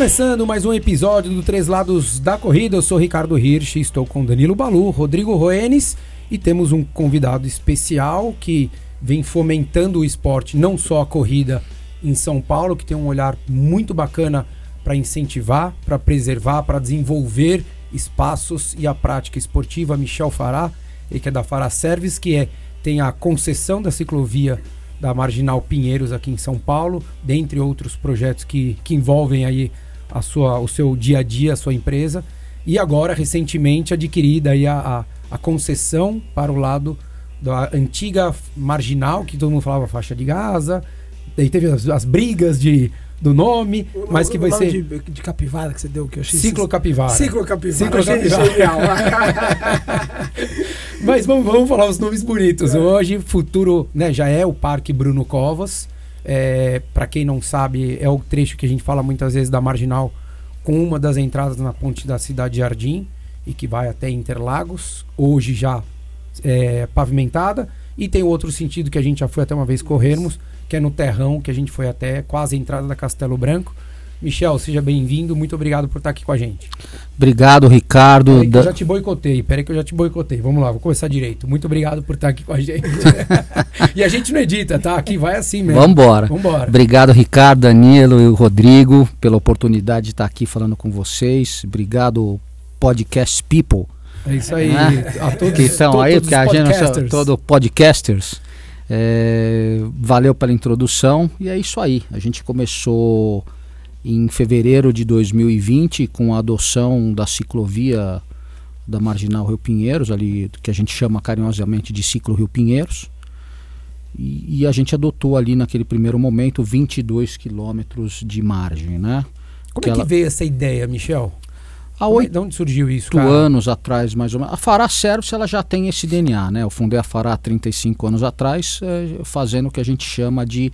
Começando mais um episódio do Três Lados da Corrida, eu sou Ricardo Hirsch, estou com Danilo Balu, Rodrigo Roenes e temos um convidado especial que vem fomentando o esporte, não só a corrida em São Paulo, que tem um olhar muito bacana para incentivar, para preservar, para desenvolver espaços e a prática esportiva. Michel Fará, ele que é da Fará Service, que é, tem a concessão da ciclovia da Marginal Pinheiros aqui em São Paulo, dentre outros projetos que, que envolvem aí a sua, o seu dia a dia, a sua empresa. E agora, recentemente, adquirida aí a, a, a concessão para o lado da antiga Marginal, que todo mundo falava faixa de Gaza. Daí teve as, as brigas de do nome, o, mas que vai ser. De, de, capivara que você deu, que eu achei. Ciclo capivara. Ciclo capivara. Ciclo capivara. mas vamos, vamos falar os nomes bonitos. É. Hoje, futuro, né, já é o Parque Bruno Covas. É, Para quem não sabe, é o trecho que a gente fala muitas vezes da Marginal, com uma das entradas na ponte da Cidade Jardim e que vai até Interlagos. Hoje já é, pavimentada. E tem outro sentido que a gente já foi até uma vez corrermos que é no terrão, que a gente foi até quase a entrada da Castelo Branco. Michel, seja bem-vindo. Muito obrigado por estar aqui com a gente. Obrigado, Ricardo. Peraí que eu já te boicotei. Peraí que eu já te boicotei. Vamos lá, vou começar direito. Muito obrigado por estar aqui com a gente. e a gente não edita, tá? Aqui vai assim mesmo. Vambora. Vambora. Obrigado, Ricardo, Danilo e o Rodrigo, pela oportunidade de estar aqui falando com vocês. Obrigado, Podcast People. É isso aí. Né? A todos, que estão aí, porque a gente todo podcasters. É, valeu pela introdução e é isso aí. A gente começou em fevereiro de 2020 com a adoção da ciclovia da Marginal Rio Pinheiros, ali que a gente chama carinhosamente de Ciclo Rio Pinheiros. E, e a gente adotou ali naquele primeiro momento 22 quilômetros de margem, né? Como que é que ela... veio essa ideia, Michel? Há oito onde surgiu isso, cara? anos atrás, mais ou menos. A Fará Service ela já tem esse DNA, né? Eu fundei a Fará há 35 anos atrás, é, fazendo o que a gente chama de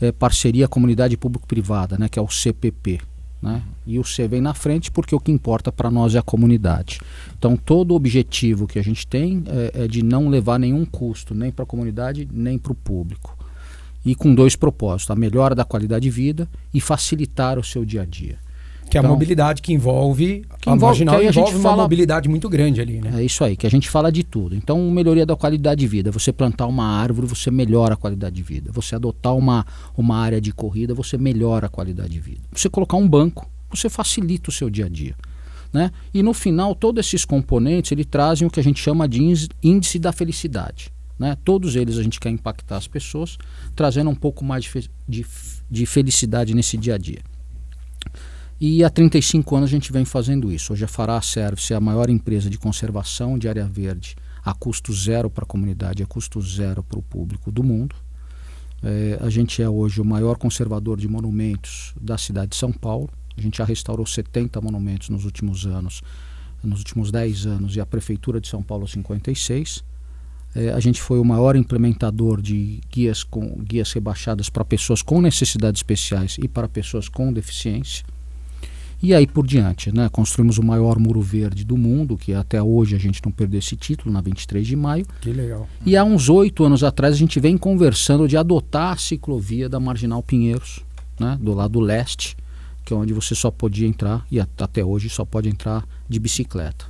é, parceria comunidade público-privada, né? Que é o CPP. Né? E o C vem na frente porque o que importa para nós é a comunidade. Então, todo o objetivo que a gente tem é, é de não levar nenhum custo, nem para a comunidade, nem para o público. E com dois propósitos: a melhora da qualidade de vida e facilitar o seu dia a dia. Que é a então, mobilidade que envolve, que envolve, a marginal que envolve uma fala, mobilidade muito grande ali, né? É isso aí, que a gente fala de tudo. Então, melhoria da qualidade de vida. Você plantar uma árvore, você melhora a qualidade de vida. Você adotar uma, uma área de corrida, você melhora a qualidade de vida. Você colocar um banco, você facilita o seu dia a dia. Né? E no final, todos esses componentes, ele trazem o que a gente chama de índice da felicidade. Né? Todos eles a gente quer impactar as pessoas, trazendo um pouco mais de, fe de, de felicidade nesse dia a dia. E há 35 anos a gente vem fazendo isso. Hoje a Fará Service é a maior empresa de conservação de área verde a custo zero para a comunidade, a custo zero para o público do mundo. É, a gente é hoje o maior conservador de monumentos da cidade de São Paulo. A gente já restaurou 70 monumentos nos últimos anos, nos últimos 10 anos, e a Prefeitura de São Paulo 56. É, a gente foi o maior implementador de guias, com, guias rebaixadas para pessoas com necessidades especiais e para pessoas com deficiência. E aí por diante, né? Construímos o maior muro verde do mundo, que até hoje a gente não perdeu esse título, na 23 de maio. Que legal. E há uns oito anos atrás a gente vem conversando de adotar a ciclovia da Marginal Pinheiros, né? Do lado leste, que é onde você só podia entrar, e até hoje só pode entrar de bicicleta.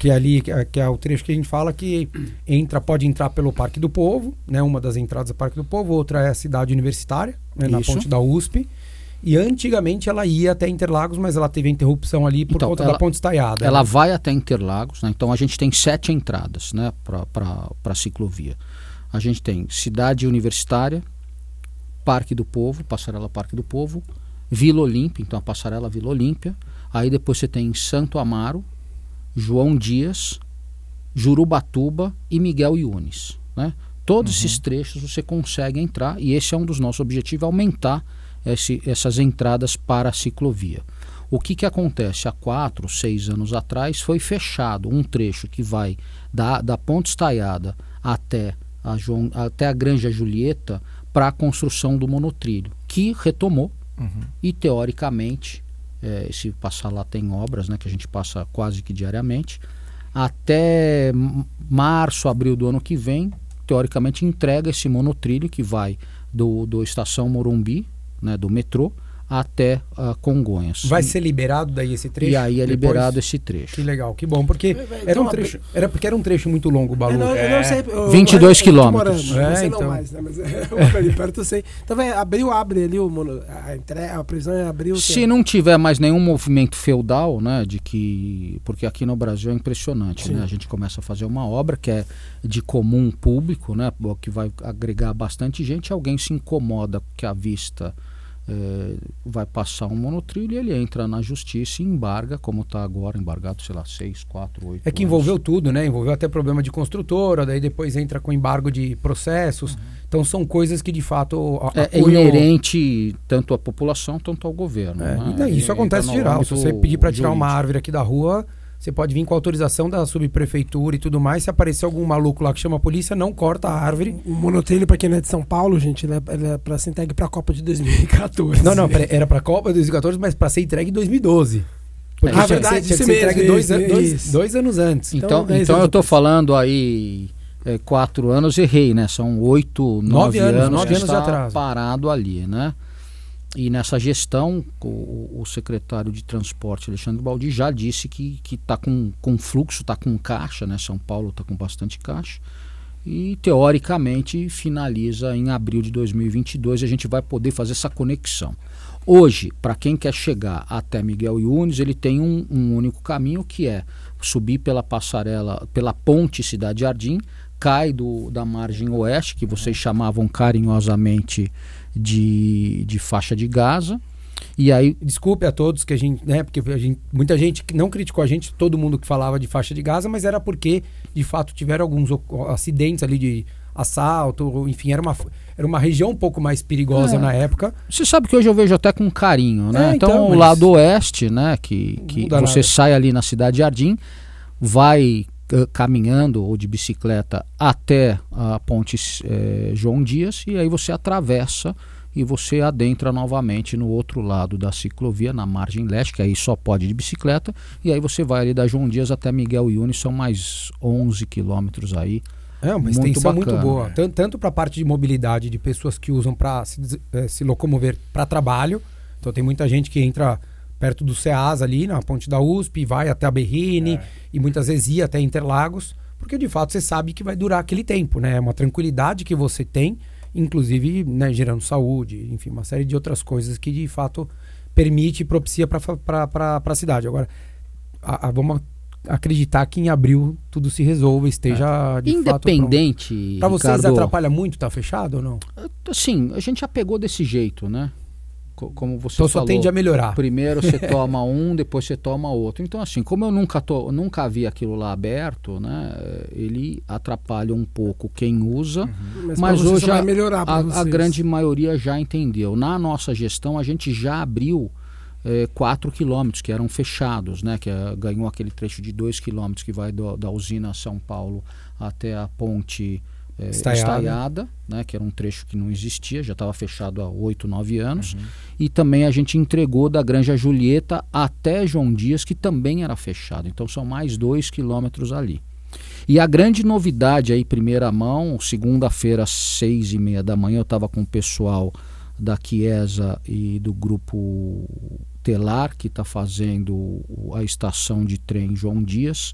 Que é ali, que é, que é o trecho que a gente fala que entra, pode entrar pelo Parque do Povo, né? Uma das entradas do Parque do Povo, outra é a cidade universitária, né? na ponte da USP. E antigamente ela ia até Interlagos, mas ela teve interrupção ali por então, conta ela, da ponte estaiada. Ela né? vai até Interlagos, né? então a gente tem sete entradas né, para a ciclovia. A gente tem Cidade Universitária, Parque do Povo, Passarela Parque do Povo, Vila Olímpia, então a Passarela Vila Olímpia. Aí depois você tem Santo Amaro, João Dias, Jurubatuba e Miguel Yunes. Né? Todos uhum. esses trechos você consegue entrar e esse é um dos nossos objetivos, aumentar esse, essas entradas para a ciclovia. O que, que acontece? Há quatro, seis anos atrás foi fechado um trecho que vai da, da Ponte Estaiada até a, João, até a Granja Julieta para a construção do monotrilho, que retomou uhum. e teoricamente É, se passar lá tem obras, né, que a gente passa quase que diariamente. Até março, abril do ano que vem, teoricamente entrega esse monotrilho que vai do, do Estação Morumbi, né, do metrô, até a Congonhas. Vai ser liberado daí esse trecho? E aí é depois? liberado esse trecho. Que legal, que bom, porque era um trecho, era porque era um trecho muito longo, o Balu. Eu não, eu não sei. eu- 22 eu- quilômetros. morando, É, Você então. não mais, né? Mas é, ali perto eu sei. Então vai, abriu, abre ali o mono, a, entre, a prisão é abril. Se não tiver mais nenhum movimento feudal, né, de que porque aqui no Brasil é impressionante, Sim. né? A gente começa a fazer uma obra que é de comum público, né, que vai agregar bastante gente, alguém se incomoda que a vista eh, vai passar um monotrilho, e ele entra na justiça e embarga, como está agora embargado, sei lá, 6, 4, 8 É que envolveu tudo, né? Envolveu até problema de construtora, daí depois entra com embargo de processos. Então são coisas que de fato a- É, é inerente tanto à população quanto ao governo. É, né? e isso acontece geral. Se você pedir para tirar uma árvore aqui da rua, você pode vir com autorização da subprefeitura e tudo mais. Se aparecer algum maluco lá que chama a polícia, não corta a árvore. O monotrilho, pra quem não é de São Paulo, gente, ele é, ele é pra ser entregue pra Copa de 2014. Não, não, era para Copa 2014, mas para ser entregue em 2012. Porque Ah, tinha que ser- verdade, tinha que isso ser entregue mesmo, dois, dois- dois anos antes. Então, Então, então eu estou depois. falando aí é, quatro anos, errei, né? São oito, nove, anos, anos, nove anos de atraso. parado ali, né? E nessa gestão, o, o secretário de transporte, Alexandre Baldi, já disse que está com, com fluxo, está com caixa, né? São Paulo está com bastante caixa. E, teoricamente, finaliza em abril de 2022 e a gente vai poder fazer essa conexão. Hoje, para quem quer chegar até Miguel Yunes, ele tem um, um único caminho que é subir pela passarela, pela ponte Cidade Jardim, cai do, da margem oeste, que vocês chamavam carinhosamente de, de faixa de Gaza, e aí Desculpe a todos que a gente, né, porque a gente, muita gente que não criticou a gente, todo mundo que falava de faixa de Gaza, mas era porque de fato tiveram alguns o- acidentes ali de assalto, enfim, era uma era uma região um pouco mais perigosa É. na época. Você sabe que hoje eu vejo até com carinho, né? É, então, então, o mas- lado oeste, né? Que, que você nada. sai ali na Cidade Jardim, vai caminhando ou de bicicleta até a ponte eh, João Dias e aí você atravessa e você adentra novamente no outro lado da ciclovia, na margem leste, que aí só pode de bicicleta, e aí você vai ali da João Dias até Miguel Yunes, são mais 11 quilômetros aí. É uma Muito extensão muito bacana, boa, é. Tan- tanto para a parte de mobilidade de pessoas que usam para se, eh, se locomover para trabalho. Então tem muita gente que entra perto do CEAS ali, na ponte da USP, vai até a Berrine e muitas vezes ia até Interlagos, porque de fato você sabe que vai durar aquele tempo, né? É uma tranquilidade que você tem, inclusive né, gerando saúde, enfim, uma série de outras coisas que de fato permite e propicia para a cidade. Agora, a- a- vamos acreditar que em abril tudo se resolva, esteja de fato pronto. Independente, Pra vocês atrapalha muito tá fechado ou não? Assim, a gente já pegou desse jeito, né? Co- Como você Então só falou. tende a melhorar. Primeiro você toma um, depois você toma outro. Então, assim, como eu nunca, tô, nunca vi aquilo lá aberto, né? Ele atrapalha um pouco quem usa, Mas, mas você hoje só a, a- a grande maioria já entendeu. Na nossa gestão, a gente já abriu 4 quilômetros que eram fechados, né? Que é, ganhou aquele trecho de 2 quilômetros que vai do- da usina São Paulo até a ponte eh, Estaiada. estaiada, né? Que era um trecho que não existia, já estava fechado há 8, 9 anos. Uhum. E também a gente entregou da Granja Julieta até João Dias, que também era fechado. Então são mais 2 quilômetros ali. E a grande novidade aí, primeira mão, segunda-feira, às seis e meia da manhã, eu estava com o pessoal da Chiesa e do grupo Telar, que está fazendo a estação de trem João Dias.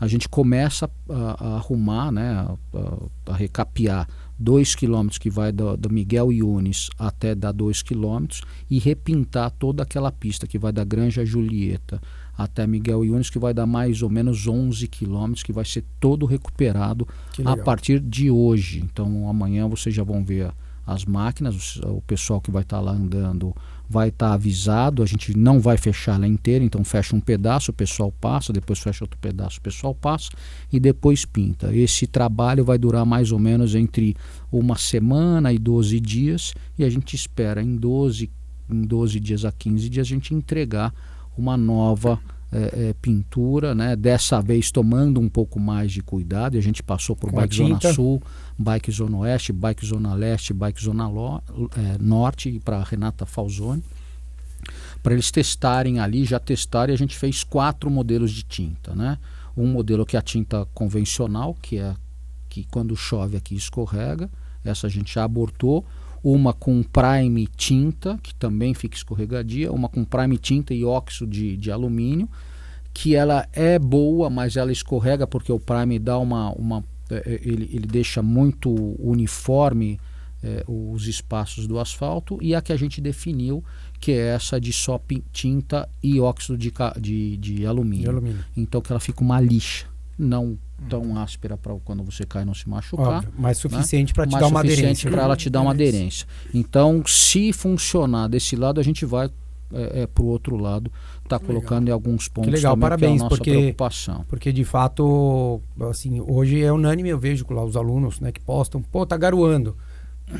A gente começa a, a arrumar, né, a, a- a recapear dois quilômetros que vai do, do Miguel Yunes até dar dois quilômetros e repintar toda aquela pista que vai da Granja Julieta até Miguel Yunes, que vai dar mais ou menos 11 quilômetros, que vai ser todo recuperado a partir de hoje. Então amanhã vocês já vão ver as máquinas, os- o pessoal que vai estar lá andando vai estar avisado. A gente não vai fechar ela inteira, então fecha um pedaço, o pessoal passa, depois fecha outro pedaço, o pessoal passa e depois pinta. Esse trabalho vai durar mais ou menos entre uma semana e 12 dias e a gente espera em 12, em 12 dias a 15 dias a gente entregar uma nova eh, eh, pintura, né? dessa vez tomando um pouco mais de cuidado. E a gente passou por Com a Bike Zona tinta. Sul, Bike Zona Oeste, Bike Zona Leste, Bike Zona Lo- eh, Norte e para Renata Falzoni. para eles testarem ali, já testarem. A gente fez quatro modelos de tinta, né? Um modelo que é a tinta convencional, que é que quando chove aqui escorrega, essa a gente já abortou. Uma com prime tinta, que também fica escorregadia, uma com prime tinta e óxido de, de alumínio, que ela é boa, mas ela escorrega porque o prime dá uma, uma é, é, ele, ele deixa muito uniforme é, os espaços do asfalto e a que a gente definiu que é essa de só tinta e óxido de, de, de, alumínio. de alumínio. Então que ela fica uma lixa, não tão áspera para quando você cai não se machucar. Óbvio, mas né? suficiente né? para te dar uma aderência. suficiente para ela te dar uma aderência. Então, se funcionar desse lado, a gente vai é, é, para o outro lado, está colocando em alguns pontos que legal, também, parabéns, que é a nossa porque, preocupação. Porque de fato, assim, hoje é unânime, eu vejo lá os alunos né, que postam, pô, tá garoando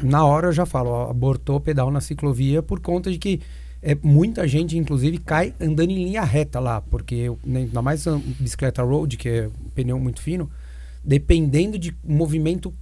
na hora eu já falo, ó, abortou o pedal na ciclovia por conta de que é, muita gente, inclusive, cai andando em linha reta lá, porque né, ainda mais a bicicleta road, que é um pneu muito fino, dependendo de movimento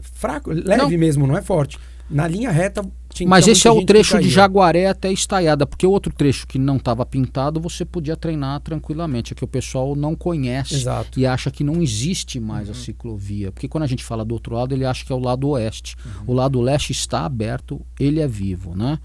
fraco, leve não. mesmo, não é forte. Na linha reta tinha Mas esse é o trecho de Jaguaré até Estaiada, porque o outro trecho que não estava pintado você podia treinar tranquilamente, é que o pessoal não conhece Exato. e acha que não existe mais uhum. a ciclovia. Porque quando a gente fala do outro lado, ele acha que é o lado oeste. Uhum. O lado leste está aberto, ele é vivo, né?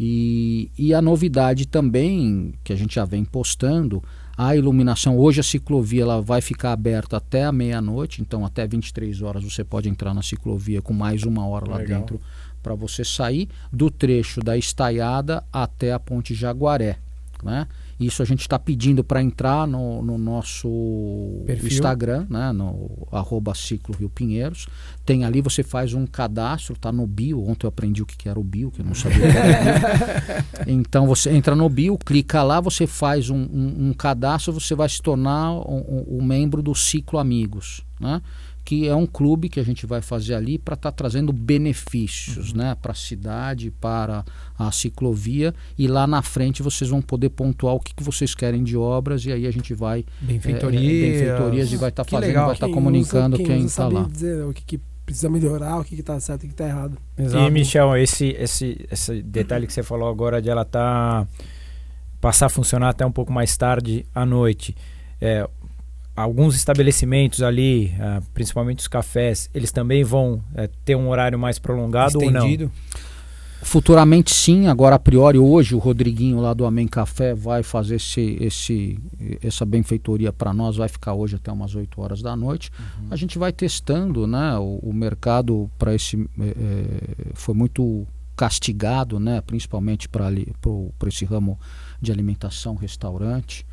E, e a novidade também, que a gente já vem postando, a iluminação, hoje a ciclovia ela vai ficar aberta até a meia-noite, então até 23 horas você pode entrar na ciclovia com mais uma hora lá Legal. dentro para você sair do trecho da Estaiada até a Ponte Jaguaré. Né? Isso a gente está pedindo para entrar no, no nosso Perfil. Instagram, né? no arroba Ciclo Rio Pinheiros. Tem ali, você faz um cadastro, tá no bio. Ontem eu aprendi o que, que era o bio, que eu não sabia o que era Então você entra no bio, clica lá, você faz um, um, um cadastro, você vai se tornar um, um membro do Ciclo Amigos. Né? Que é um clube que a gente vai fazer ali para estar tá trazendo benefícios uhum. né, para a cidade, para a ciclovia e lá na frente vocês vão poder pontuar o que, que vocês querem de obras e aí a gente vai benfeitorias, é, é benfeitorias e vai estar tá fazendo, legal. vai estar tá comunicando usa, quem está lá. Dizer o que, que precisa melhorar, o que está certo e o que está errado. Exato. E Michel, esse, esse, esse detalhe que você falou agora de ela tá passar a funcionar até um pouco mais tarde à noite. É, alguns estabelecimentos ali, uh, principalmente os cafés, eles também vão uh, ter um horário mais prolongado Estendido. ou não? Futuramente sim, agora a priori hoje o Rodriguinho lá do Amém Café vai fazer esse, esse, essa benfeitoria para nós, vai ficar hoje até umas 8 horas da noite. Uhum. A gente vai testando, né? O, o mercado para esse é, foi muito castigado, né? Principalmente para esse ramo de alimentação, restaurante.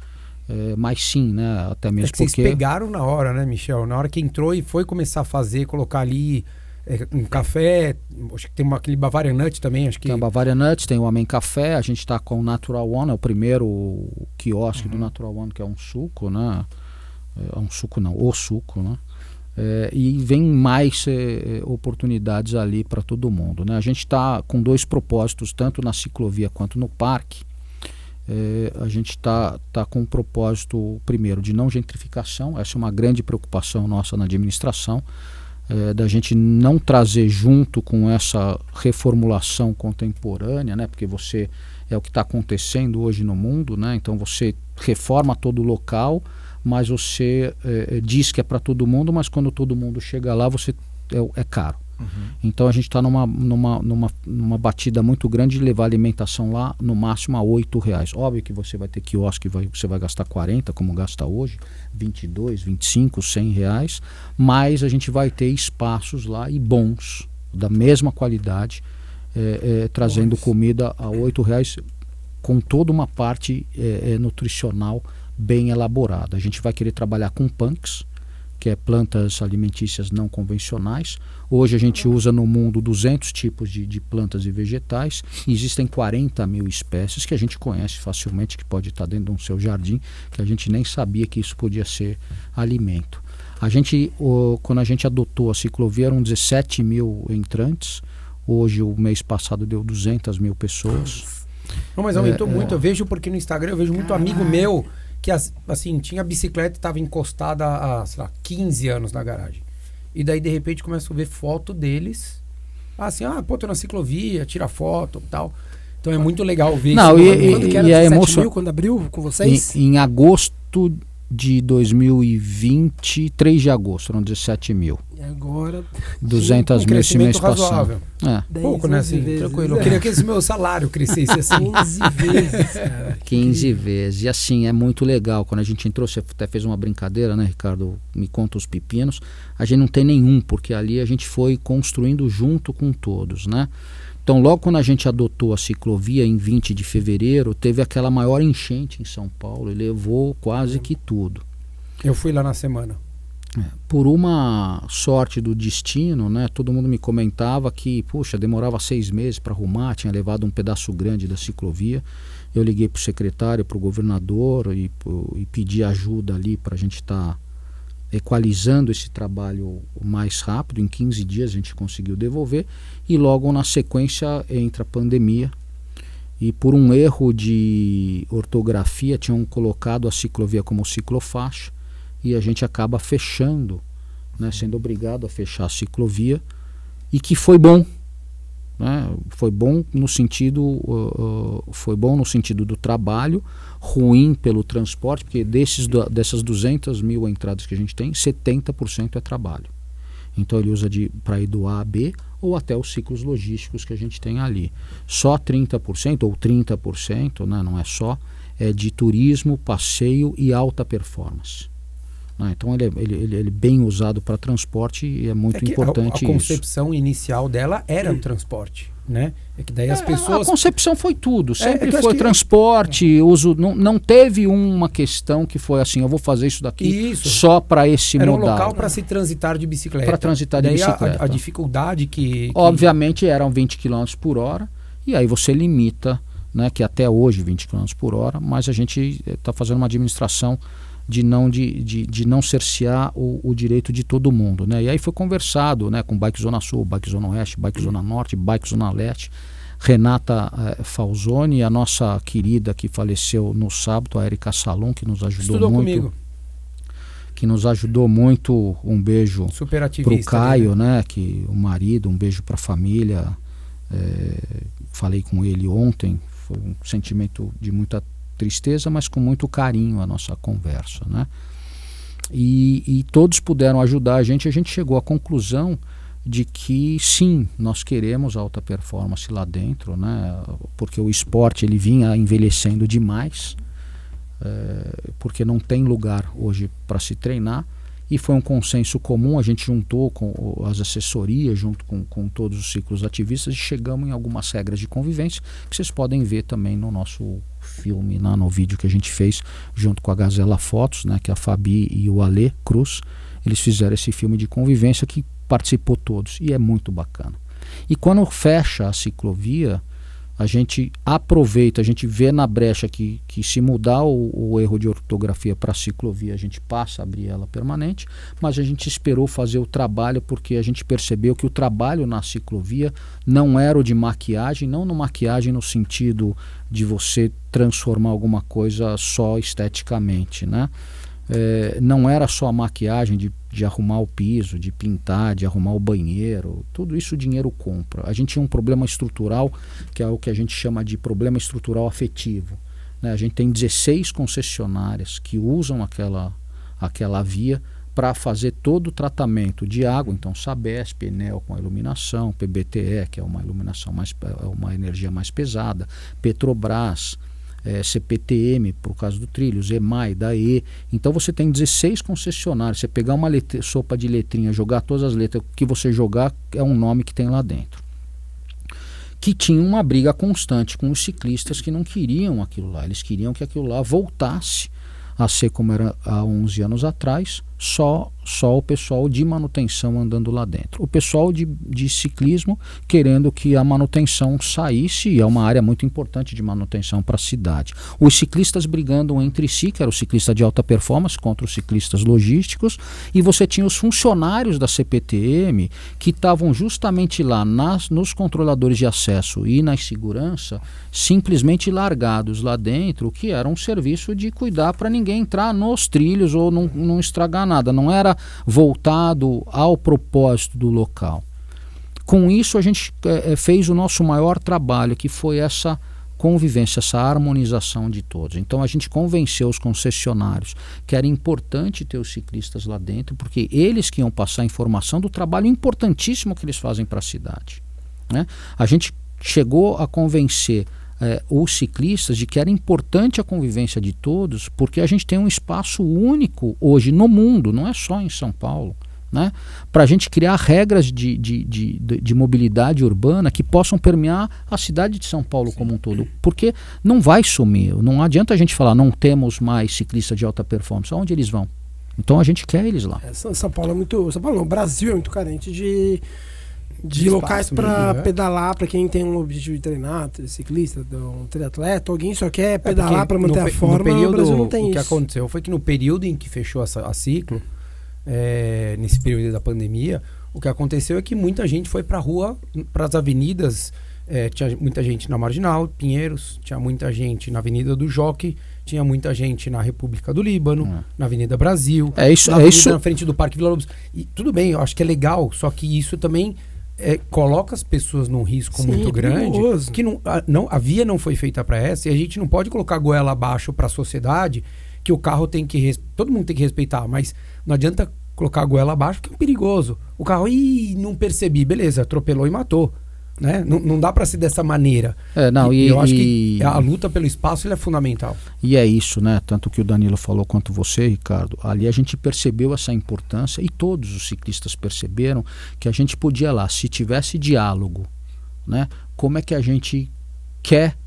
É, mas sim, né? Até mesmo é que porque... Vocês pegaram na hora, né, Michel? Na hora que entrou e foi começar a fazer, colocar ali é, um café, acho que tem uma, aquele Bavarian Nut também, acho que... Tem o Bavarian Nut, tem o Amém Café, a gente está com o Natural One, é o primeiro quiosque uhum. do Natural One, que é um suco, né? É um suco não, o suco, né? É, e vem mais é, oportunidades ali para todo mundo. Né? A gente está com dois propósitos, tanto na ciclovia quanto no parque é, a gente está tá com um propósito, primeiro, de não gentrificação, essa é uma grande preocupação nossa na administração, é, da gente não trazer junto com essa reformulação contemporânea, né, porque você é o que está acontecendo hoje no mundo, né, então você reforma todo o local, mas você é, é diz que é para todo mundo, mas quando todo mundo chega lá, você é, é caro. Uhum. Então a gente está numa, numa, numa, numa batida muito grande de levar alimentação lá no máximo a oito reais. Óbvio que você vai ter quiosque, vai, você vai gastar 40, como gasta hoje, 22, 25, 100 reais, mas a gente vai ter espaços lá e bons, da mesma qualidade, é, é, trazendo Nossa. comida a oito reais com toda uma parte é, nutricional bem elaborada. A gente vai querer trabalhar com punks, que é plantas alimentícias não convencionais. Hoje a gente usa no mundo 200 tipos de, de, plantas e vegetais e existem 40 mil espécies que a gente conhece facilmente, que pode estar dentro do seu jardim, que a gente nem sabia que isso podia ser alimento. A gente, o, quando a gente adotou a ciclovia, eram 17 mil entrantes. Hoje, o mês passado, deu 200 mil pessoas. Não, mas aumentou é, muito. É... Eu vejo porque no Instagram eu vejo muito amigo meu que assim, tinha bicicleta e estava encostada há, sei lá, 15 anos na garagem. E daí, de repente, começa a ver foto deles. Assim, ah, pô, tô na ciclovia, tira foto tal. Então é muito legal ver Não, isso. e- Quando que era? e é 17 emocio- mil quando abriu com vocês? Em, em agosto de 2020, 3 de agosto, foram 17 mil. E agora, 200 um mil esse mês crescimento passado. razoável. É, 10, Pouco, né? 11 Assim, vezes. tranquilo. Eu queria que esse meu salário crescesse assim. 15 vezes, cara. 15 vezes. E assim, é muito legal. Quando a gente entrou, você até fez uma brincadeira, né, Ricardo? Me conta os pepinos. A gente não tem nenhum, porque ali a gente foi construindo junto com todos, né? Então, logo quando a gente adotou a ciclovia em 20 de fevereiro, teve aquela maior enchente em São Paulo e levou quase que tudo. Eu fui lá na semana. Por uma sorte do destino, né? Todo mundo me comentava que, puxa, demorava seis meses para arrumar, tinha levado um pedaço grande da ciclovia. Eu liguei para o secretário, para o governador e, e pedi ajuda ali para a gente estar equalizando esse trabalho mais rápido. Em 15 dias a gente conseguiu devolver e logo na sequência entra a pandemia. E por um erro de ortografia tinham colocado a ciclovia como ciclofaixa e a gente acaba fechando, né, sendo obrigado a fechar a ciclovia e que foi bom, né, foi bom no sentido uh, uh, foi bom no sentido do trabalho, ruim pelo transporte, porque desses dessas 200 mil entradas que a gente tem, 70% é trabalho. Então ele usa de para ir do A a B ou até os ciclos logísticos que a gente tem ali. Só 30% ou 30%, né, não é só, é de turismo, passeio e alta performance. né? Então ele é, ele, ele- ele é bem usado para transporte e é muito É a- importante a, isso. concepção inicial dela era o transporte, né? É que daí as É, pessoas... A concepção foi tudo, é sempre acho foi que- transporte, uso, não, não teve uma questão que foi assim, eu vou fazer isso daqui Isso. só para esse Era um modal. local para se transitar de bicicleta. Pra transitar de Daí a- bicicleta. A, a dificuldade que, que- Obviamente eram 20 km por hora, e aí você limita, né, que até hoje 20 km por hora, mas a gente está fazendo uma administração de não, de, de, de não cercear o, o direito de todo mundo. Né? E aí foi conversado né, com Bike Zona Sul, Bike Zona Oeste, Bike Zona Norte, Bike Zona Leste. Renata eh, Falzoni, a nossa querida que faleceu no sábado, a Erika Salom, que nos ajudou estudou muito. comigo. Que nos ajudou muito. Um beijo para o. Caio, né? né? Que o marido, um beijo para a família. É, falei com ele ontem, foi um sentimento de muita tristeza, mas com muito carinho a nossa conversa, né? E, e todos puderam ajudar a gente. A gente chegou à conclusão de que sim, nós queremos alta performance lá dentro, né? Porque o esporte ele vinha envelhecendo demais, é, porque não tem lugar hoje para se treinar e foi um consenso comum. A gente juntou com as assessorias, junto com, com todos os ciclos ativistas, e chegamos em algumas regras de convivência que vocês podem ver também no nosso filme, lá no vídeo que a gente fez junto com a Gazela Fotos, né, que a Fabi e o Ale Cruz, eles fizeram esse filme de convivência que participou todos e é muito bacana. E quando fecha a ciclovia, a gente aproveita, a gente vê na brecha que, que se mudar o, o erro de ortografia para ciclovia, a gente passa a abrir ela permanente, mas a gente esperou fazer o trabalho porque a gente percebeu que o trabalho na ciclovia não era o de maquiagem, não no maquiagem no sentido de você transformar alguma coisa só esteticamente, né? É, não era só a maquiagem de, de arrumar o piso, de pintar, de arrumar o banheiro, tudo isso o dinheiro compra. A gente tinha um problema estrutural, que é o que a gente chama de problema estrutural afetivo. né? A gente tem 16 concessionárias que usam aquela, aquela via para fazer todo o tratamento de água, então Sabesp, Enel com a iluminação, PBTE, que é uma iluminação mais é uma energia mais pesada, Petrobras, é, CPTM, por causa do trilho, EMAI, DAE. Então você tem 16 concessionários. Você pegar uma letra, sopa de letrinha, jogar todas as letras, o que você jogar é um nome que tem lá dentro. Que tinha uma briga constante com os ciclistas que não queriam aquilo lá. Eles queriam que aquilo lá voltasse a ser como era há 11 anos atrás, só, só o pessoal de manutenção andando lá dentro. O pessoal de, de ciclismo querendo que a manutenção saísse, e é uma área muito importante de manutenção para a cidade. Os ciclistas brigando entre si, que era o ciclista de alta performance contra os ciclistas logísticos, e você tinha os funcionários da CPTM que estavam justamente lá nas, nos controladores de acesso e na segurança, simplesmente largados lá dentro, que era um serviço de cuidar para ninguém entrar nos trilhos ou não, não estragar nada, não era voltado ao propósito do local. com isso a gente é, fez o nosso maior trabalho, que foi essa convivência, essa harmonização de todos. Então a gente convenceu os concessionários que era importante ter os ciclistas lá dentro, porque eles que iam passar informação do trabalho importantíssimo que eles fazem para a cidade. Né? A gente chegou a convencer eh, os ciclistas de que era importante a convivência de todos, porque a gente tem um espaço único hoje no mundo, não é só em São Paulo né? para a gente criar regras de, de, de, de, mobilidade urbana que possam permear a cidade de São Paulo Sim. como um todo. Porque não vai sumir, não adianta a gente falar não temos mais ciclistas de alta performance, aonde eles vão? Então a gente quer eles lá. É, São Paulo é muito. São Paulo não, o Brasil é muito carente de, de, de locais para né? pedalar, para quem tem um objetivo de treinar, ciclista, um triatleta, alguém só quer é pedalar é para manter a forma. No período, o Brasil não tem o isso. que aconteceu foi que no período em que fechou a, a ciclo, é, nesse período da pandemia, o que aconteceu é que muita gente foi para a rua, para as avenidas. É, tinha muita gente na Marginal, Pinheiros, tinha muita gente na Avenida do Jockey, tinha muita gente na República do Líbano, hum. na Avenida Brasil, é isso, na, é isso. na frente do Parque Vila Lobos. E tudo bem, eu acho que é legal, só que isso também é, coloca as pessoas num risco Sim, muito grande. Perigoso. Que não, a, não, a via não foi feita para essa e a gente não pode colocar goela abaixo para a sociedade que o carro tem que. Todo mundo tem que respeitar, mas não adianta colocar a goela abaixo, que é perigoso. O carro, ih, não percebi, beleza, atropelou e matou. Né? Não, não dá para ser dessa maneira. É, não, e, e eu acho e... que a luta pelo espaço é fundamental. E é isso, né? Tanto que o Danilo falou quanto você, Ricardo. Ali a gente percebeu essa importância e todos os ciclistas perceberam que a gente podia lá, se tivesse diálogo, né? Como é que a gente quer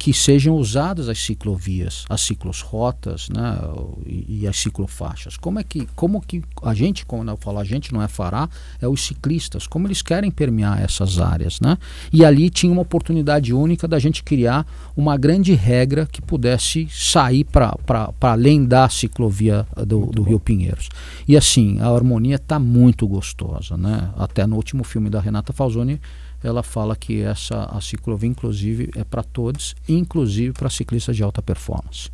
que sejam usadas as ciclovias, as ciclosrotas né, e, e, as ciclofaixas. Como é que, como que a gente, quando eu falo a gente não é fará, é os ciclistas, como eles querem permear essas áreas. Né? E ali tinha uma oportunidade única da gente criar uma grande regra que pudesse sair para além da ciclovia do, do Rio Pinheiros. E assim, a harmonia está muito gostosa. Né? Até no último filme da Renata Falzoni, ela fala que essa a ciclovia inclusive é para todos, inclusive para ciclistas de alta performance.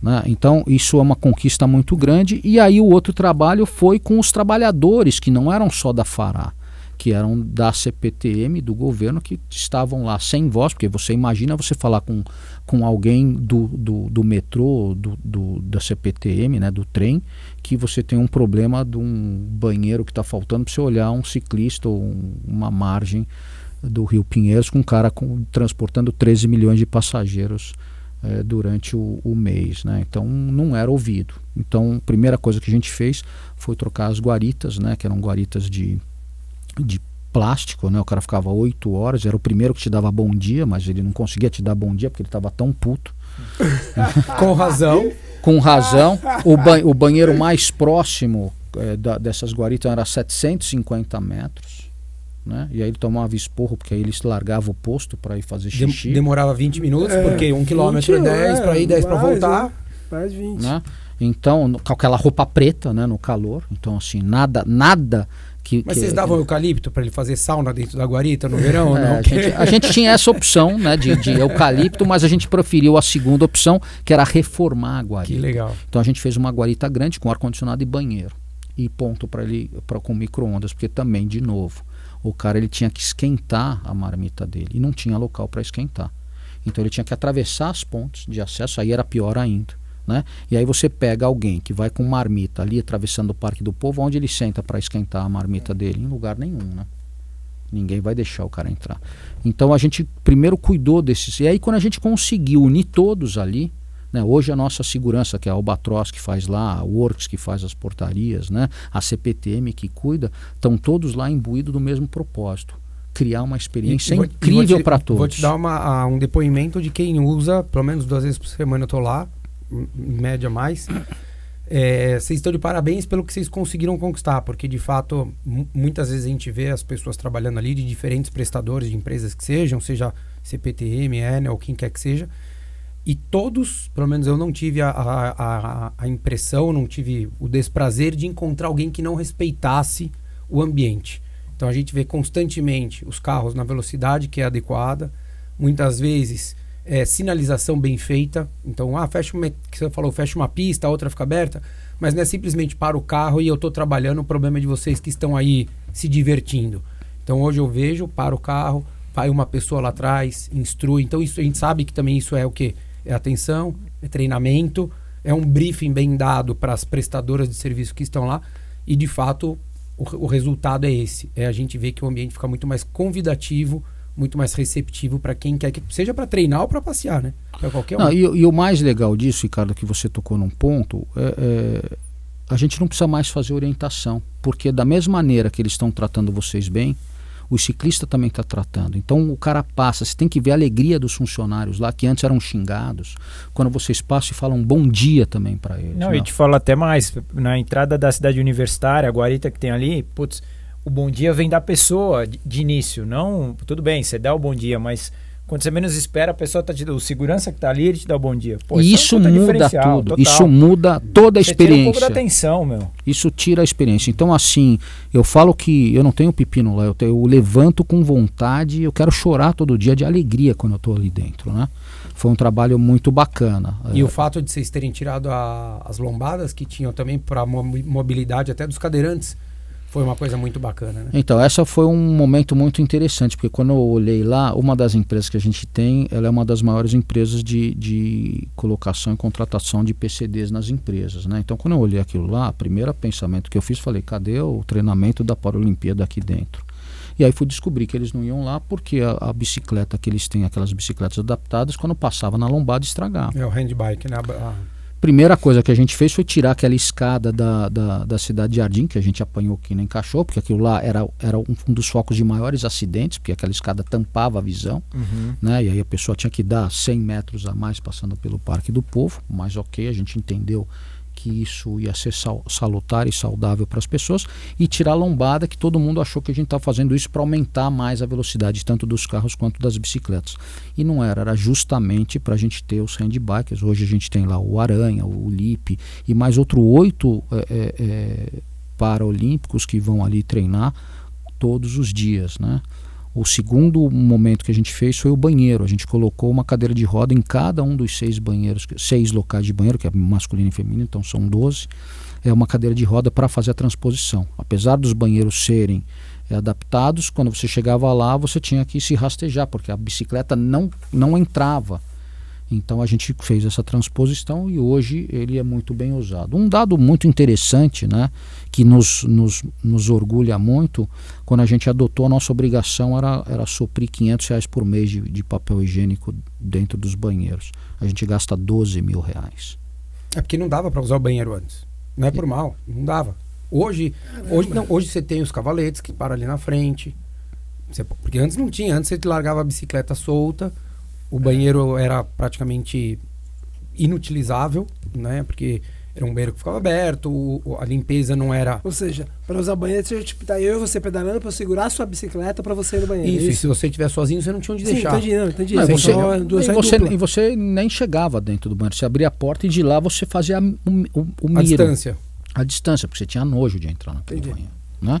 Né? Então isso é uma conquista muito grande e aí o outro trabalho foi com os trabalhadores que não eram só da Fará, que eram da CPTM do governo que estavam lá sem voz, porque você imagina você falar com, com alguém do, do, do metrô, do, do, da CPTM, né, do trem, que você tem um problema de um banheiro que está faltando para você olhar um ciclista ou um, uma margem do Rio Pinheiros com um cara com, transportando 13 milhões de passageiros é, durante o, o, mês. Né? Então não era ouvido. Então a primeira coisa que a gente fez foi trocar as guaritas, né, que eram guaritas de, de plástico, né? O cara ficava oito horas, era o primeiro que te dava bom dia, mas ele não conseguia te dar bom dia porque ele estava tão puto. Com razão. Com razão. O, ba o banheiro mais próximo é, da, dessas guaritas era 750 metros. Né? E aí ele tomava esporro, porque aí ele largava o posto para ir fazer xixi. Demorava 20 minutos, é, porque um quilômetro é 10 é, para ir, 10 para voltar. É, mais 20. Né? Então, com aquela roupa preta, né, no calor. Então, assim, nada, nada que, Mas que, vocês davam que... eucalipto para ele fazer sauna dentro da guarita no verão ou é, não? A gente, a gente, tinha essa opção né, de, de, eucalipto, mas a gente preferiu a segunda opção, que era reformar a guarita. Que legal. Então a gente fez uma guarita grande com ar-condicionado e banheiro. E ponto para ele pra, com micro-ondas, porque também, de novo, o cara ele tinha que esquentar a marmita dele e não tinha local para esquentar. Então ele tinha que atravessar as pontes de acesso, aí era pior ainda. Né? E aí você pega alguém que vai com marmita ali atravessando o Parque do Povo, onde ele senta para esquentar a marmita dele? Em lugar nenhum, né? Ninguém vai deixar o cara entrar. Então a gente primeiro cuidou desses. E aí quando a gente conseguiu unir todos ali, né? Hoje a nossa segurança, que é a Albatross que faz lá, a Works que faz as portarias, né? a CPTM que cuida, estão todos lá imbuídos do mesmo propósito. Criar uma experiência e, incrível para todos. Vou te dar uma, um depoimento de quem usa, pelo menos duas vezes por semana eu estou lá, média mais. É, vocês estão de parabéns pelo que vocês conseguiram conquistar, porque de fato muitas vezes a gente vê as pessoas trabalhando ali de diferentes prestadores de empresas que sejam, seja CPTM, Enel, quem quer que seja, e todos, pelo menos eu não tive a, a, a, impressão, não tive o desprazer de encontrar alguém que não respeitasse o ambiente. Então a gente vê constantemente os carros na velocidade que é adequada, muitas vezes é, sinalização bem feita. Então, ah, fecha uma, que você falou, fecha uma pista, a outra fica aberta, mas não é simplesmente para o carro e eu estou trabalhando, o problema é de vocês que estão aí se divertindo. Então hoje eu vejo, para o carro, vai uma pessoa lá atrás, instrui. Então isso, a gente sabe que também isso é o que? É atenção, é treinamento, é um briefing bem dado para as prestadoras de serviço que estão lá e de fato o, o resultado é esse. É a gente ver que o ambiente fica muito mais convidativo, muito mais receptivo para quem quer que seja para treinar ou para passear, né? Para qualquer um. Não, e, e, o mais legal disso, Ricardo, que você tocou num ponto, é, é, a gente não precisa mais fazer orientação, porque da mesma maneira que eles estão tratando vocês bem, o ciclista também está tratando. Então o cara passa, você tem que ver a alegria dos funcionários lá, que antes eram xingados, quando vocês passam e falam bom dia também para eles. Não, e te falo até mais, na entrada da cidade universitária, a guarita que tem ali, putz, o bom dia vem da pessoa de, de início, não, tudo bem, você dá o bom dia, mas quando você menos espera, a pessoa tá te dando. O segurança que tá ali, ele te dá o bom dia. Pô, isso, é muda tudo. Total. Isso muda toda a você experiência. Tira um pouco da atenção, meu. Isso tira a experiência. Então, assim, eu falo que eu não tenho pepino lá, eu, tenho, eu levanto com vontade, eu quero chorar todo dia de alegria quando eu tô ali dentro, né? Foi um trabalho muito bacana. E é. o fato de vocês terem tirado a, as lombadas que tinham também para mobilidade até dos cadeirantes foi uma coisa muito bacana, né? Então, essa foi um momento muito interessante, porque quando eu olhei lá, uma das empresas que a gente tem, ela é uma das maiores empresas de, de colocação e contratação de PCDs nas empresas, né? Então, quando eu olhei aquilo lá, o primeiro pensamento que eu fiz, falei, cadê o treinamento da Paralimpíada aqui dentro? E aí fui descobrir que eles não iam lá porque a, a, bicicleta que eles têm, aquelas bicicletas adaptadas, quando passava na lombada estragava. É o handbike, né? A Primeira coisa que a gente fez foi tirar aquela escada da, da, da cidade de Jardim, que a gente apanhou aqui nem encaixou, porque aquilo lá era, era um, um, dos focos de maiores acidentes, porque aquela escada tampava a visão, uhum. né? E aí a pessoa tinha que dar 100 metros a mais passando pelo Parque do Povo, mas ok, a gente entendeu que isso ia ser sal, salutar e saudável para as pessoas e tirar a lombada que todo mundo achou que a gente estava fazendo isso para aumentar mais a velocidade tanto dos carros quanto das bicicletas. E não era era justamente para a gente ter os handbikers hoje a gente tem lá o Aranha o Lip e mais outro oito é, é, é, paraolímpicos que vão ali treinar todos os dias né o segundo momento que a gente fez foi o banheiro. A gente colocou uma cadeira de roda em cada um dos seis banheiros, seis locais de banheiro, que é masculino e feminino, então são 12. É uma cadeira de roda para fazer a transposição. Apesar dos banheiros serem é, adaptados, quando você chegava lá, você tinha que se rastejar, porque a bicicleta não, não entrava então a gente fez essa transposição e hoje ele é muito bem usado. Um dado muito interessante, né, que nos, nos, nos orgulha muito, quando a gente adotou a nossa obrigação era, era suprir 500 reais por mês de, de papel higiênico dentro dos banheiros. A gente gasta 12 mil reais. É porque não dava para usar o banheiro antes. Não é por mal, não dava. Hoje, hoje, não, hoje você tem os cavaletes que param ali na frente. Você, porque antes não tinha, antes você largava a bicicleta solta o banheiro era praticamente inutilizável, né? Porque era um banheiro que ficava aberto, o, a limpeza não era. Ou seja, para usar o banheiro, você tipo, tá eu e você pedalando para segurar a sua bicicleta para você ir no banheiro. Isso, é isso, e se você estiver sozinho, você não tinha onde Sim, deixar. Entendi, não, entendi. Não, você, só, e, você, e você nem chegava dentro do banheiro. Você abria a porta e de lá você fazia o, o, o miro. A distância. A distância, porque você tinha nojo de entrar naquele entendi. banheiro. Né?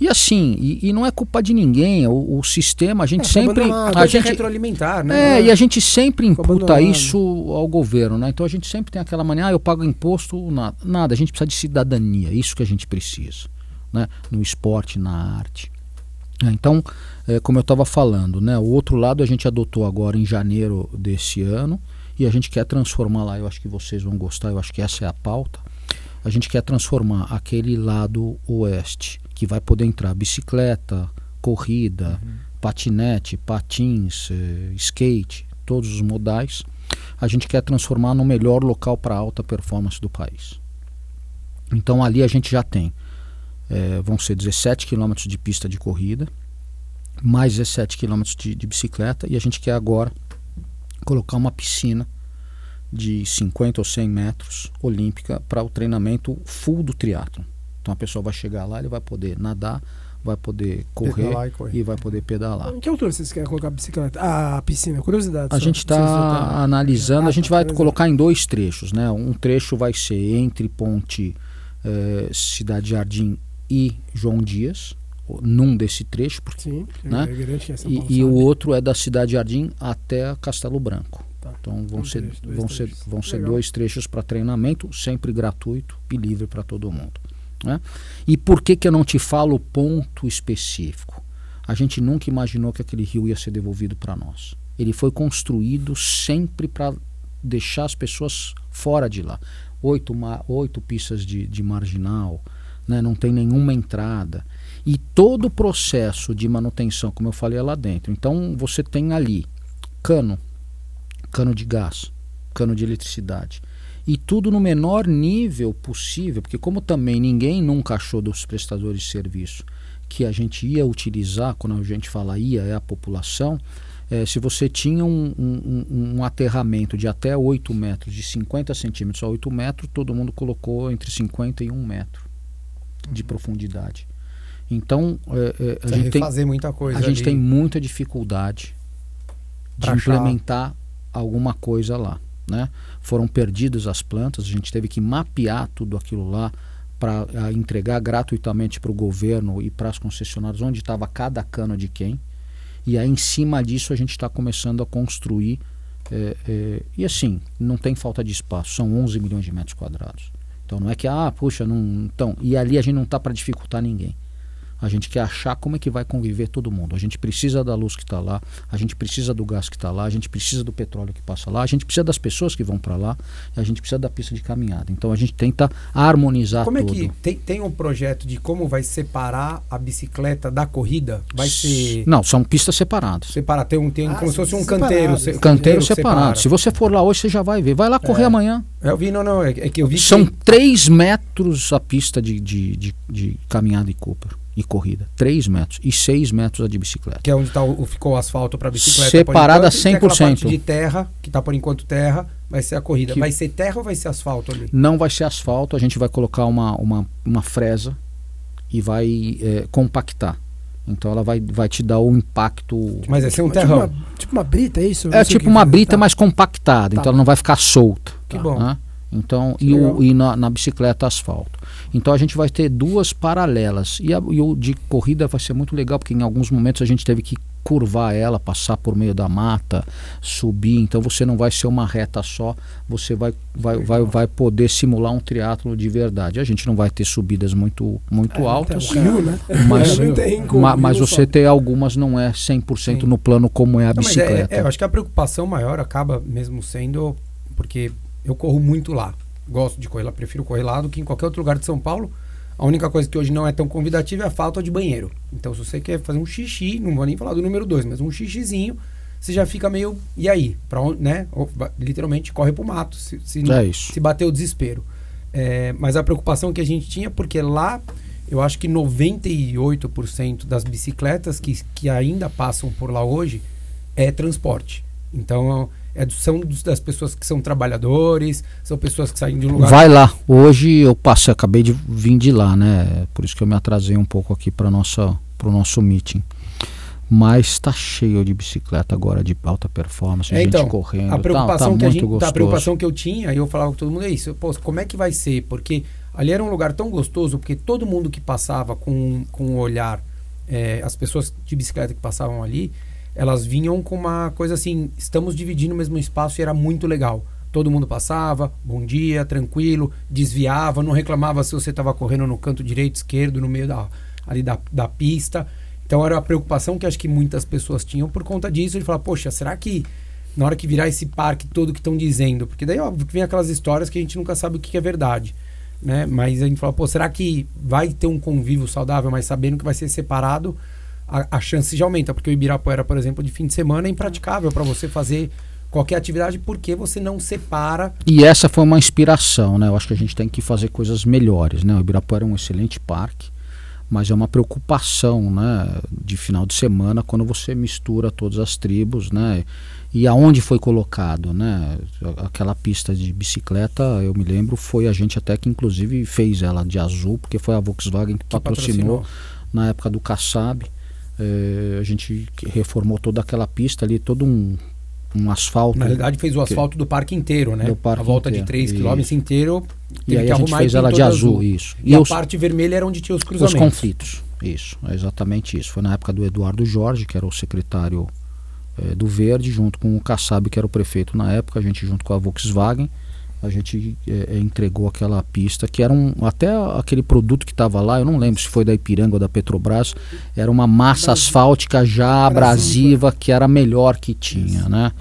E assim, e, e, não é culpa de ninguém, o, o sistema, a gente é, sempre. A gente retroalimentar, né? É, e a gente sempre imputa isso ao governo, né? Então a gente sempre tem aquela mania, ah, eu pago imposto, nada. Nada, a gente precisa de cidadania, isso que a gente precisa, né? No esporte, na arte. É, então, é, como eu estava falando, né? O outro lado a gente adotou agora em janeiro desse ano e a gente quer transformar lá, eu acho que vocês vão gostar, eu acho que essa é a pauta. A gente quer transformar aquele lado oeste que vai poder entrar bicicleta, corrida, uhum. patinete, patins, eh, skate, todos os modais. A gente quer transformar no melhor local para alta performance do país. Então ali a gente já tem, eh, vão ser 17 quilômetros de pista de corrida, mais 17 quilômetros de, de bicicleta e a gente quer agora colocar uma piscina de 50 ou 100 metros olímpica para o treinamento full do triatlo. Então a pessoa vai chegar lá, ele vai poder nadar, vai poder correr e, e, vai poder pedalar. Em que altura vocês querem colocar a bicicleta? A piscina, curiosidade. A só. gente está analisando, ah, a gente vai colocar em dois trechos, né? Um trecho vai ser entre ponte eh, Cidade Jardim e João Dias, num desse trecho, porque, Sim, né? É e, e o outro é da Cidade Jardim até Castelo Branco. Tá. Então vão um ser, trecho, vão ser, vão ser dois trechos para treinamento, sempre gratuito e livre para todo mundo. Né? E por que, que eu não te falo ponto específico? A gente nunca imaginou que aquele rio ia ser devolvido para nós. Ele foi construído sempre para deixar as pessoas fora de lá. Oito, oito pistas de, de marginal, né? não tem nenhuma entrada. E todo o processo de manutenção, como eu falei, é lá dentro. Então você tem ali cano, cano de gás, cano de eletricidade. E tudo no menor nível possível, porque como também ninguém nunca achou dos prestadores de serviço que a gente ia utilizar, quando a gente fala ia, é a população, é, se você tinha um, um, um, aterramento de até 8 metros, de 50 centímetros a 8 metros, todo mundo colocou entre 50 e 1 metro de profundidade. Então, é, é, a, gente tem, muita coisa a gente tem muita dificuldade de pra implementar achar. alguma coisa lá. Né? Foram perdidas as plantas, a gente teve que mapear tudo aquilo lá para entregar gratuitamente para o governo e para as concessionárias onde estava cada cano de quem. E aí, em cima disso, a gente está começando a construir. É, é, e assim, não tem falta de espaço, são 11 milhões de metros quadrados. Então não é que, ah, puxa, não. Então, e ali a gente não está para dificultar ninguém. A gente quer achar como é que vai conviver todo mundo. A gente precisa da luz que está lá, a gente precisa do gás que está lá, a gente precisa do petróleo que passa lá, a gente precisa das pessoas que vão para lá, a gente precisa da pista de caminhada. Então a gente tenta harmonizar como tudo. Como é que tem, tem um projeto de como vai separar a bicicleta da corrida? Vai ser Não, são pistas separadas. Separar, tem um tem ah, como se fosse um canteiro, se, canteiro separado. Se você for lá hoje você já vai ver. Vai lá correr é. amanhã. Eu vi, não, não, é, é que eu vi São que... 3 metros a pista de, de, de, de caminhada e Cooper e corrida. 3 metros. E 6 metros a de bicicleta. Que é onde tá o, ficou o asfalto para bicicleta. Separada enquanto, 100%. E parte de terra, que está por enquanto terra, vai ser a corrida. Que vai ser terra ou vai ser asfalto ali? Não vai ser asfalto. A gente vai colocar uma, uma, uma fresa e vai é, compactar. Então ela vai, vai te dar o impacto. Mas vai ser um terrão. Tipo uma, tipo uma brita, é isso? É tipo uma brita, tá. mais compactada. Tá. Então ela não vai ficar solta. Que bom. Né? Então, e, o, e na, na, bicicleta asfalto. Então a gente vai ter duas paralelas. E, a, e o de corrida vai ser muito legal, porque em alguns momentos a gente teve que curvar ela, passar por meio da mata, subir. Então você não vai ser uma reta só, você vai, vai, vai, vai poder simular um triatlo de verdade. A gente não vai ter subidas muito, muito é, altas, rio, né? mas, ma, mas você ter algumas não é 100% Sim. no plano como é a não, bicicleta. É, é, eu acho que a preocupação maior acaba mesmo sendo porque eu corro muito lá. Gosto de correr lá, prefiro correr lá do que em qualquer outro lugar de São Paulo. A única coisa que hoje não é tão convidativa é a falta de banheiro. Então, se você quer fazer um xixi, não vou nem falar do número 2, mas um xixizinho, você já fica meio. E aí? Pra onde, né? Ou, literalmente corre pro mato. Se, se, é se bater o desespero. É, mas a preocupação que a gente tinha, porque lá eu acho que 98% das bicicletas que, que ainda passam por lá hoje é transporte. Então é, são das pessoas que são trabalhadores, são pessoas que saem de um lugar. Vai lá. Hoje eu passei, acabei de vir de lá, né? Por isso que eu me atrasei um pouco aqui para nossa para o nosso meeting. Mas está cheio de bicicleta agora de alta performance, é, gente então, correndo. A preocupação, tá, tá que a gente, tá, a preocupação que eu tinha, eu falava com todo mundo é isso. Pô, como é que vai ser? Porque ali era um lugar tão gostoso, porque todo mundo que passava com, com o olhar, é, as pessoas de bicicleta que passavam ali, elas vinham com uma coisa assim: estamos dividindo o mesmo espaço e era muito legal. Todo mundo passava, bom dia, tranquilo, desviava, não reclamava se você estava correndo no canto direito, esquerdo, no meio da, ali da, da pista. Então era a preocupação que acho que muitas pessoas tinham por conta disso, de falar, poxa, será que na hora que virar esse parque todo que estão dizendo? Porque daí, óbvio, vem aquelas histórias que a gente nunca sabe o que é verdade. Né? Mas a gente fala, pô, será que vai ter um convívio saudável, mas sabendo que vai ser separado? A, a chance já aumenta, porque o Ibirapuera, por exemplo, de fim de semana é impraticável para você fazer qualquer atividade porque você não separa. E essa foi uma inspiração, né? Eu acho que a gente tem que fazer coisas melhores, né? O Ibirapuera é um excelente parque, mas é uma preocupação, né? De final de semana quando você mistura todas as tribos, né? E aonde foi colocado, né? Aquela pista de bicicleta, eu me lembro, foi a gente até que inclusive fez ela de azul, porque foi a Volkswagen que, que patrocinou, patrocinou na época do Kassab. É, a gente reformou toda aquela pista ali, todo um, um asfalto. Na realidade, fez o asfalto que, do parque inteiro, né? Parque a volta inteiro, de 3 km inteiro. E aí a gente fez ela de azul, azul, isso. E, e a os, parte vermelha era onde tinha os cruzamentos. Os conflitos, isso, é exatamente isso. Foi na época do Eduardo Jorge, que era o secretário é, do Verde, junto com o Kassab, que era o prefeito na época, a gente junto com a Volkswagen. A gente é, entregou aquela pista que era um até aquele produto que estava lá eu não lembro se foi da Ipiranga ou da Petrobras era uma massa asfáltica já abrasiva que era a melhor que tinha né?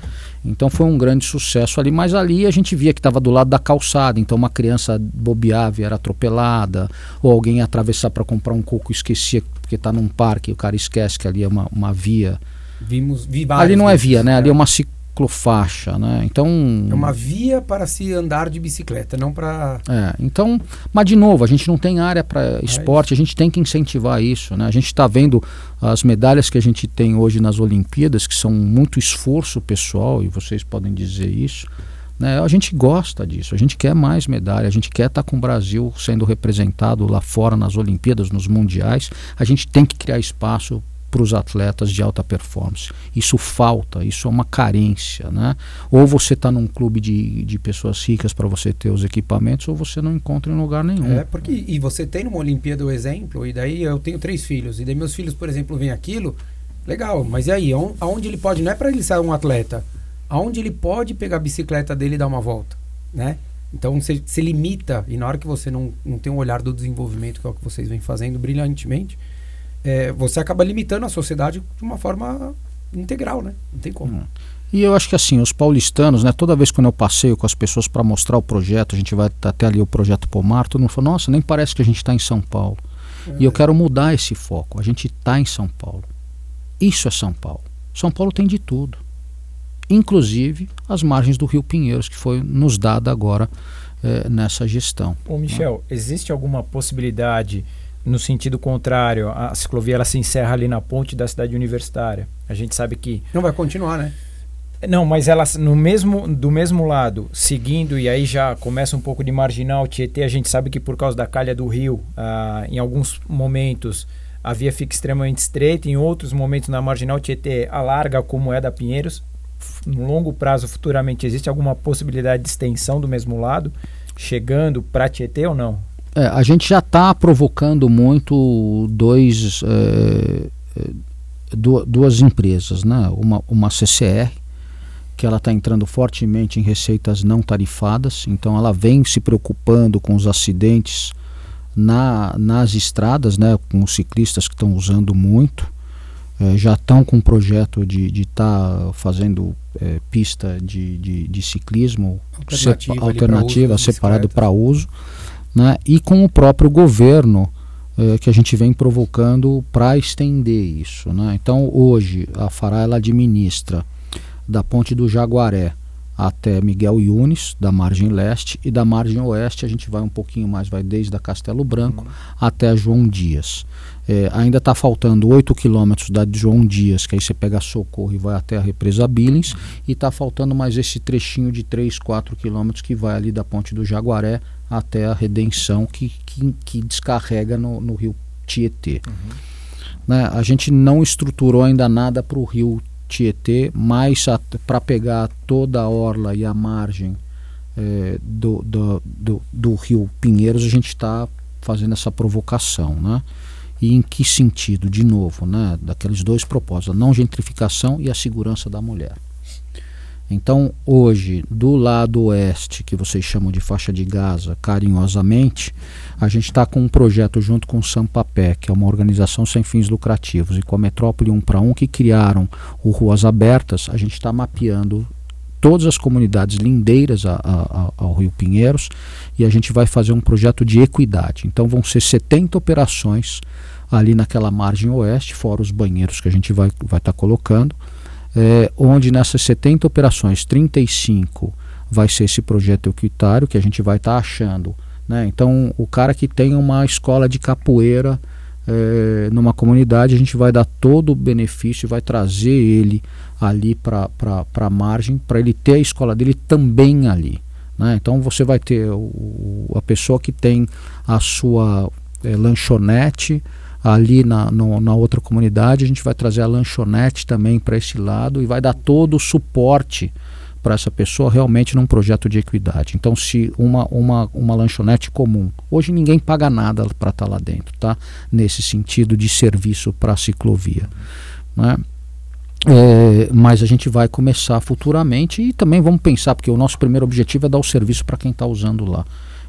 Então foi um grande sucesso ali mas ali a gente via que estava do lado da calçada então uma criança bobeava e era atropelada ou alguém ia atravessar para comprar um coco esquecia porque está num parque o cara esquece que ali é uma, uma via. Vimos, vi ali não é via né? Ali é uma ciclofaixa, né? Então é uma via para se andar de bicicleta, não para. É, então, mas de novo, a gente não tem área para é esporte, a gente tem que incentivar isso, né? A gente está vendo as medalhas que a gente tem hoje nas Olimpíadas, que são muito esforço pessoal e vocês podem dizer isso. Né? A gente gosta disso, a gente quer mais medalha, a gente quer estar tá com o Brasil sendo representado lá fora nas Olimpíadas, nos mundiais. A gente tem que criar espaço para os atletas de alta performance. Isso falta, isso é uma carência. Né? Ou você está num clube de, de pessoas ricas para você ter os equipamentos, ou você não encontra em lugar nenhum. É, porque e você tem numa Olimpíada o exemplo, e daí eu tenho três filhos, e daí meus filhos, por exemplo, vêm aquilo, legal, mas e aí? Aonde ele pode, não é para ele ser um atleta, aonde ele pode pegar a bicicleta dele e dar uma volta, né? Então você se limita, e na hora que você não, não tem um olhar do desenvolvimento, que é o que vocês vêm fazendo brilhantemente, é, você acaba limitando a sociedade de uma forma integral, né? Não tem como. Hum. E eu acho que assim, os paulistanos, né, toda vez que eu passeio com as pessoas para mostrar o projeto, a gente vai até ali o projeto Pomar, todo mundo fala, nossa, nem parece que a gente está em São Paulo. É. E eu quero mudar esse foco. A gente está em São Paulo. Isso é São Paulo. São Paulo tem de tudo. Inclusive as margens do Rio Pinheiros, que foi nos dada agora é, nessa gestão. Ô Michel, né? existe alguma possibilidade no sentido contrário, a ciclovia ela se encerra ali na ponte da cidade universitária. A gente sabe que não vai continuar, né? Não, mas ela no mesmo do mesmo lado, seguindo e aí já começa um pouco de marginal Tietê. A gente sabe que por causa da calha do rio, ah, em alguns momentos a via fica extremamente estreita, em outros momentos na marginal Tietê alarga como é da Pinheiros. No longo prazo, futuramente, existe alguma possibilidade de extensão do mesmo lado, chegando para Tietê ou não? É, a gente já está provocando muito dois, é, é duas empresas, né? uma, uma CCR, que ela está entrando fortemente em receitas não tarifadas, então ela vem se preocupando com os acidentes na, nas estradas, né? com os ciclistas que estão usando muito. É, já estão com um projeto de estar tá fazendo é, pista de, de, de ciclismo alternativa, alternativa separado para uso né, e com o próprio governo eh, que a gente vem provocando para estender isso. Né? Então hoje a Fará ela administra da ponte do Jaguaré até Miguel Yunes, da margem leste, e da margem oeste a gente vai um pouquinho mais, vai desde a Castelo Branco uhum. até João Dias. É, ainda está faltando 8 quilômetros da João Dias, que aí você pega Socorro e vai até a represa Billings, e está faltando mais esse trechinho de 3, 4 quilômetros que vai ali da ponte do Jaguaré até a Redenção, que, que, que descarrega no, no rio Tietê. Uhum. Né? A gente não estruturou ainda nada para o rio Tietê, mas para pegar toda a orla e a margem é, do, do, do, do, rio Pinheiros, a gente está fazendo essa provocação. Né? E em que sentido? De novo, né? daqueles dois propósitos, a não gentrificação e a segurança da mulher. Então, hoje, do lado oeste, que vocês chamam de faixa de Gaza, carinhosamente, a gente está com um projeto junto com o Sampapé, que é uma organização sem fins lucrativos, e com a Metrópole 1 para 1, que criaram o Ruas Abertas, a gente está mapeando todas as comunidades lindeiras a, a, ao Rio Pinheiros e a gente vai fazer um projeto de equidade. Então, vão ser 70 operações ali naquela margem oeste, fora os banheiros que a gente vai estar vai tá colocando é, onde nessas 70 operações, 35 vai ser esse projeto equitário que a gente vai estar tá achando. Né? Então, o cara que tem uma escola de capoeira é, numa comunidade, a gente vai dar todo o benefício, vai trazer ele ali para a margem, para ele ter a escola dele também ali. Né? Então, você vai ter o, a pessoa que tem a sua é, lanchonete ali na, no, na outra comunidade, a gente vai trazer a lanchonete também para esse lado e vai dar todo o suporte para essa pessoa realmente num projeto de equidade. Então, se uma, uma, uma lanchonete comum, hoje ninguém paga nada para estar tá lá dentro, tá? Nesse sentido de serviço para a ciclovia. Né? É, mas a gente vai começar futuramente e também vamos pensar, porque o nosso primeiro objetivo é dar o serviço para quem está usando lá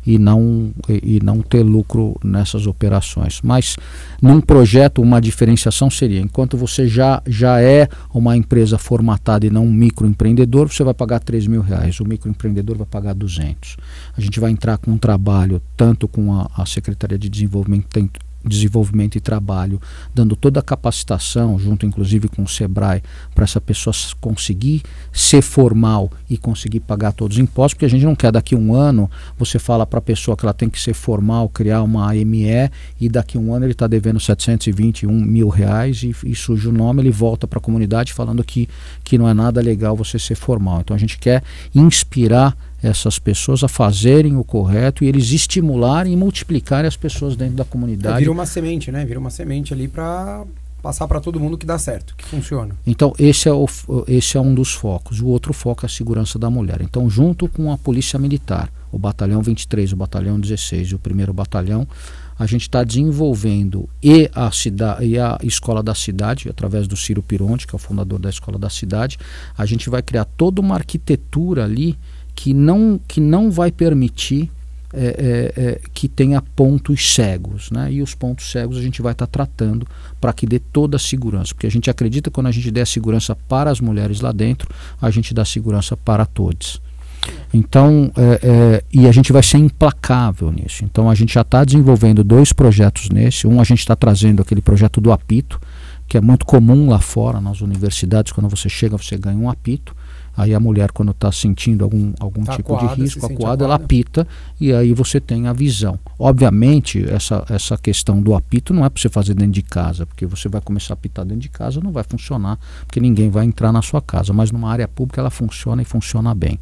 e não, e, e não ter lucro nessas operações. Mas num projeto, uma diferenciação seria: enquanto você já, já é uma empresa formatada e não um microempreendedor, você vai pagar 3 mil reais, o microempreendedor vai pagar 200. A gente vai entrar com um trabalho tanto com a, a Secretaria de Desenvolvimento desenvolvimento e trabalho, dando toda a capacitação, junto inclusive com o SEBRAE, para essa pessoa conseguir ser formal e conseguir pagar todos os impostos, porque a gente não quer daqui a um ano você fala para a pessoa que ela tem que ser formal, criar uma AME e daqui a um ano ele está devendo 721 mil reais e, e surge o nome, ele volta para a comunidade falando que, que não é nada legal você ser formal. Então a gente quer inspirar essas pessoas a fazerem o correto e eles estimularem e multiplicarem as pessoas dentro da comunidade. É, vira uma semente, né? Vira uma semente ali para passar para todo mundo que dá certo, que funciona. Então, esse é, o, esse é um dos focos. O outro foco é a segurança da mulher. Então, junto com a Polícia Militar, o Batalhão 23, o Batalhão 16 e o primeiro Batalhão, a gente está desenvolvendo e a, cidade, e a Escola da Cidade, através do Ciro Pironte, que é o fundador da Escola da Cidade, a gente vai criar toda uma arquitetura ali que não, que não vai permitir é, é, é, que tenha pontos cegos. Né? E os pontos cegos a gente vai estar tá tratando para que dê toda a segurança. Porque a gente acredita que quando a gente der segurança para as mulheres lá dentro, a gente dá segurança para todos. Então, é, é, e a gente vai ser implacável nisso. Então, a gente já está desenvolvendo dois projetos nesse. Um, a gente está trazendo aquele projeto do apito, que é muito comum lá fora, nas universidades. Quando você chega, você ganha um apito. Aí a mulher, quando está sentindo algum, algum tá tipo acuada, de risco, acuada, ela apita e aí você tem a visão. Obviamente, essa, essa questão do apito não é para você fazer dentro de casa, porque você vai começar a apitar dentro de casa, não vai funcionar, porque ninguém vai entrar na sua casa. Mas numa área pública ela funciona e funciona bem.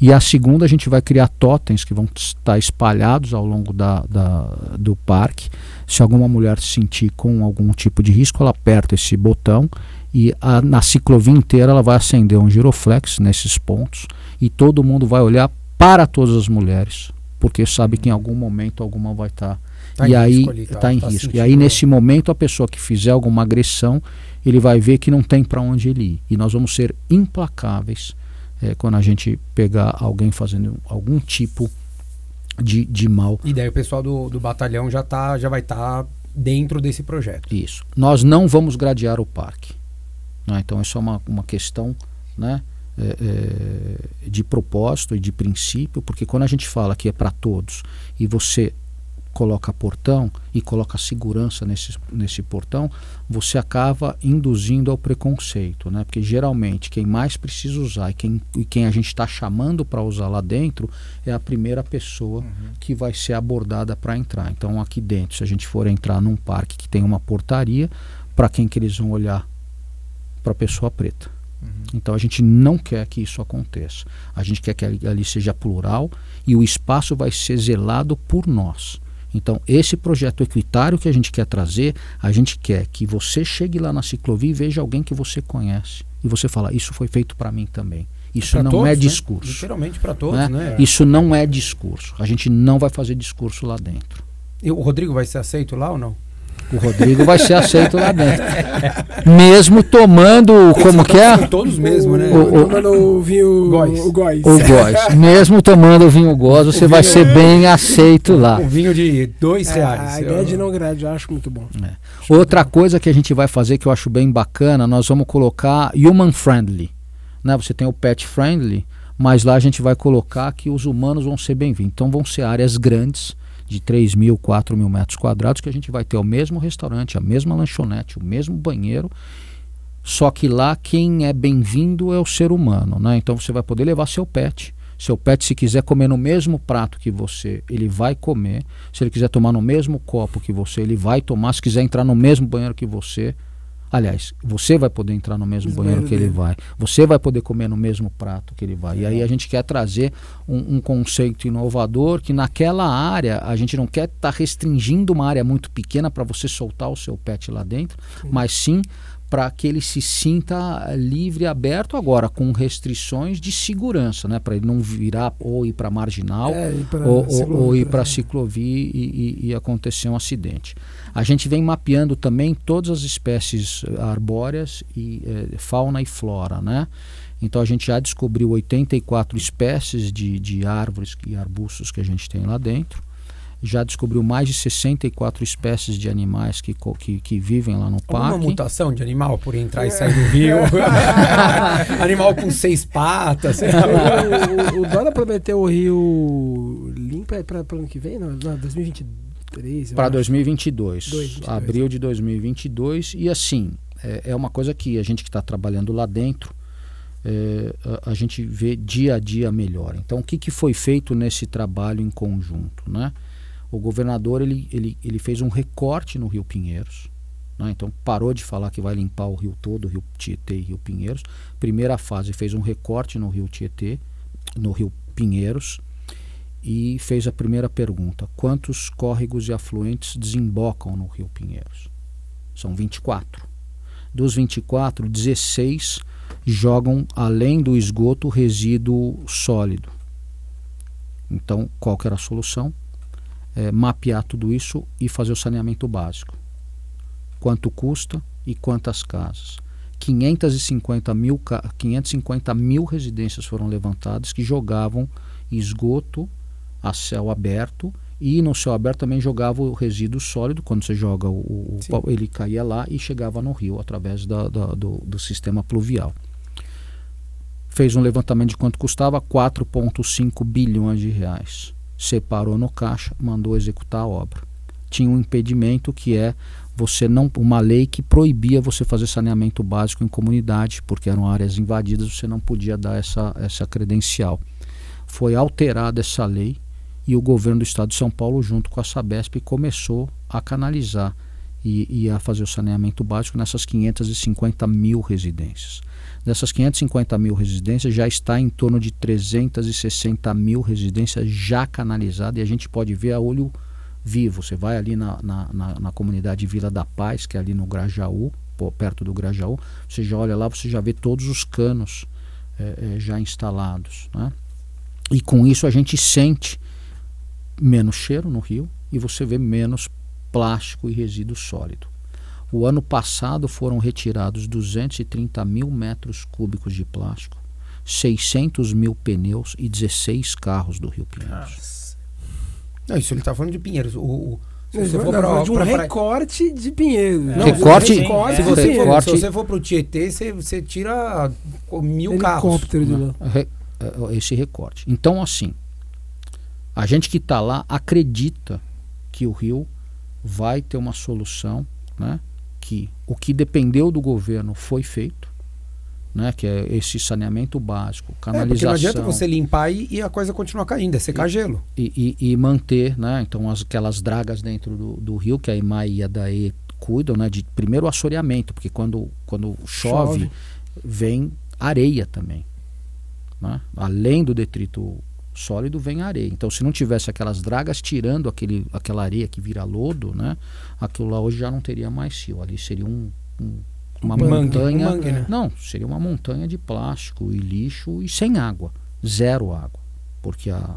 E a segunda, a gente vai criar totens que vão estar espalhados ao longo da, da, do parque. Se alguma mulher se sentir com algum tipo de risco, ela aperta esse botão e a, na ciclovia inteira ela vai acender um giroflex nesses pontos e todo mundo vai olhar para todas as mulheres, porque sabe que em algum momento alguma vai estar. Tá e aí está tá em tá risco. E aí, nesse momento, a pessoa que fizer alguma agressão, ele vai ver que não tem para onde ele ir. E nós vamos ser implacáveis é, quando a gente pegar alguém fazendo algum tipo de, de mal. E daí o pessoal do, do batalhão já, tá, já vai estar tá dentro desse projeto. Isso. Nós não vamos gradear o parque. Né? Então, isso é uma, uma questão né, é, é, de propósito e de princípio, porque quando a gente fala que é para todos e você coloca portão e coloca segurança nesse, nesse portão, você acaba induzindo ao preconceito, né? Porque geralmente quem mais precisa usar e quem, e quem a gente está chamando para usar lá dentro é a primeira pessoa uhum. que vai ser abordada para entrar. Então aqui dentro, se a gente for entrar num parque que tem uma portaria, para quem que eles vão olhar? Para a pessoa preta. Uhum. Então a gente não quer que isso aconteça. A gente quer que ali seja plural e o espaço vai ser zelado por nós. Então, esse projeto equitário que a gente quer trazer, a gente quer que você chegue lá na ciclovia e veja alguém que você conhece. E você fala, isso foi feito para mim também. Isso pra não todos, é né? discurso. Né? Literalmente para todos, né? né? Isso não é discurso. A gente não vai fazer discurso lá dentro. E o Rodrigo vai ser aceito lá ou não? O Rodrigo vai ser aceito lá dentro. Mesmo tomando, como que é? Todos mesmo, né? O, o, tomando o vinho góis. O góis. O góis. Mesmo tomando o vinho góis, você vai ser bem aceito lá. Um vinho de dois é, reais. A ideia de não grade, eu acho muito bom. É. Outra coisa que a gente vai fazer que eu acho bem bacana, nós vamos colocar human friendly. Né? Você tem o pet friendly, mas lá a gente vai colocar que os humanos vão ser bem-vindos. Então vão ser áreas grandes de 3 mil, 4 mil metros quadrados, que a gente vai ter o mesmo restaurante, a mesma lanchonete, o mesmo banheiro, só que lá quem é bem-vindo é o ser humano, né? Então você vai poder levar seu pet. Seu pet, se quiser comer no mesmo prato que você, ele vai comer. Se ele quiser tomar no mesmo copo que você, ele vai tomar. Se quiser entrar no mesmo banheiro que você, Aliás, você vai poder entrar no mesmo banheiro que ele vai. Você vai poder comer no mesmo prato que ele vai. E aí a gente quer trazer um, um conceito inovador que naquela área a gente não quer estar tá restringindo uma área muito pequena para você soltar o seu pet lá dentro, mas sim para que ele se sinta livre e aberto agora com restrições de segurança, né? Para ele não virar ou ir para marginal é, ou, ou, ou, ir para ciclovia e, e, e, acontecer um acidente. A gente vem mapeando também todas as espécies arbóreas e eh, fauna e flora, né? Então a gente já descobriu 84 espécies de, de árvores e arbustos que a gente tem lá dentro já descobriu mais de 64 espécies de animais que, que, que vivem lá no parque. Uma mutação de animal por entrar e sair do rio. animal com seis patas. o, o, o Dora prometeu o rio limpo para o ano que vem, não? não 2023? Para 2022. 2022. Abril de 2022. E assim, é, é uma coisa que a gente que está trabalhando lá dentro, é, a, a, gente vê dia a dia melhor. Então, o que, que foi feito nesse trabalho em conjunto, né? O governador ele, ele, ele fez um recorte no Rio Pinheiros. Né? Então parou de falar que vai limpar o rio todo, o Rio Tietê e Rio Pinheiros. Primeira fase fez um recorte no Rio Tietê, no Rio Pinheiros e fez a primeira pergunta: quantos córregos e afluentes desembocam no Rio Pinheiros? São 24. Dos 24, 16 jogam além do esgoto resíduo sólido. Então, qual que era a solução? É, mapear tudo isso e fazer o saneamento básico. Quanto custa e quantas casas. 550 mil, 550 mil residências foram levantadas que jogavam esgoto a céu aberto e no céu aberto também jogava o resíduo sólido, quando você joga o, o ele caía lá e chegava no rio através da, da, do, do sistema pluvial. Fez um levantamento de quanto custava 4,5 bilhões de reais separou no caixa, mandou executar a obra. Tinha um impedimento que é você não uma lei que proibia você fazer saneamento básico em comunidade, porque eram áreas invadidas, você não podia dar essa essa credencial. Foi alterada essa lei e o governo do estado de São Paulo junto com a Sabesp começou a canalizar e, e a fazer o saneamento básico nessas 550 mil residências. Dessas 550 mil residências, já está em torno de 360 mil residências já canalizadas e a gente pode ver a olho vivo. Você vai ali na, na, na, na comunidade Vila da Paz, que é ali no Grajaú, perto do Grajaú, você já olha lá, você já vê todos os canos é, é, já instalados. Né? E com isso a gente sente menos cheiro no rio e você vê menos plástico e resíduo sólido. O ano passado foram retirados 230 mil metros cúbicos de plástico, 600 mil pneus e 16 carros do Rio Pinheiros. Não, isso ele está falando de Pinheiros. O, o se você for pra, de um pra, recorte de Pinheiros. Não, recorte, recorte, se, você for, se você for pro Tietê, você, você tira mil Helicóptero carros. De lá. É, esse recorte. Então, assim, a gente que está lá acredita que o Rio vai ter uma solução, né? Que o que dependeu do governo foi feito, né, que é esse saneamento básico, canalização. É, não adianta você limpar e, e a coisa continuar caindo, é secar e, gelo. E, e, manter, né, então as, aquelas dragas dentro do, do rio que a IMAI e a DAE cuidam, né, de primeiro o assoreamento, porque quando, quando chove, chove. vem areia também. Né? Além do detrito sólido vem areia. Então, se não tivesse aquelas dragas tirando aquele, aquela areia que vira lodo, né? Aquilo lá hoje já não teria mais rio. Ali seria um, um uma um montanha. Mangue, né? Não, seria uma montanha de plástico e lixo e sem água. Zero água. Porque a,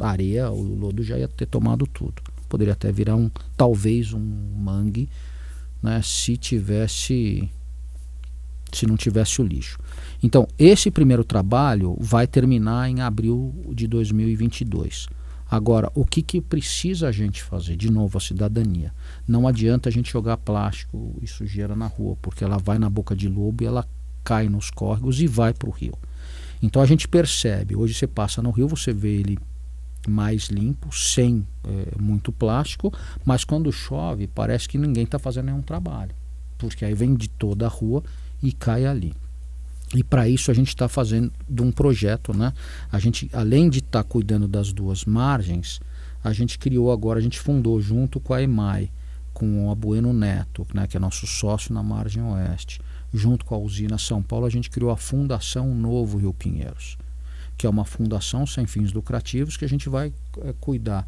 a areia, o lodo já ia ter tomado tudo. Poderia até virar um, talvez um mangue, né? Se tivesse se não tivesse o lixo. Então, esse primeiro trabalho vai terminar em abril de 2022. Agora, o que, que precisa a gente fazer? De novo, a cidadania. Não adianta a gente jogar plástico e sujeira na rua, porque ela vai na boca de lobo e ela cai nos córregos e vai para o rio. Então a gente percebe, hoje você passa no rio, você vê ele mais limpo, sem é, muito plástico, mas quando chove parece que ninguém está fazendo nenhum trabalho, porque aí vem de toda a rua e cai ali. E para isso a gente está fazendo um projeto, né? A gente, além de estar tá cuidando das duas margens, a gente criou agora, a gente fundou junto com a EMAI, com o Abueno Neto, né, que é nosso sócio na margem oeste, junto com a usina São Paulo, a gente criou a Fundação Novo Rio Pinheiros, que é uma fundação sem fins lucrativos que a gente vai é, cuidar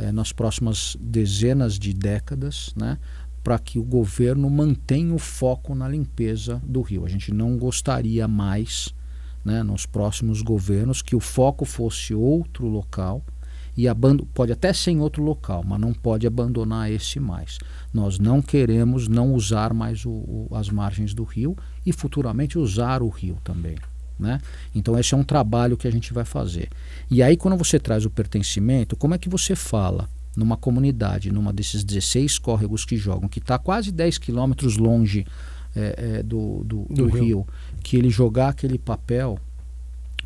é, nas próximas dezenas de décadas, né, para que o governo mantenha o foco na limpeza do rio. A gente não gostaria mais, né, nos próximos governos, que o foco fosse outro local e pode até ser em outro local, mas não pode abandonar esse mais. Nós não queremos não usar mais o, o, as margens do rio e futuramente usar o rio também. Né? Então esse é um trabalho que a gente vai fazer. E aí quando você traz o pertencimento, como é que você fala numa comunidade, numa desses 16 córregos que jogam, que está quase 10 quilômetros longe é, é, do, do, do, do rio, rio, que ele jogar aquele papel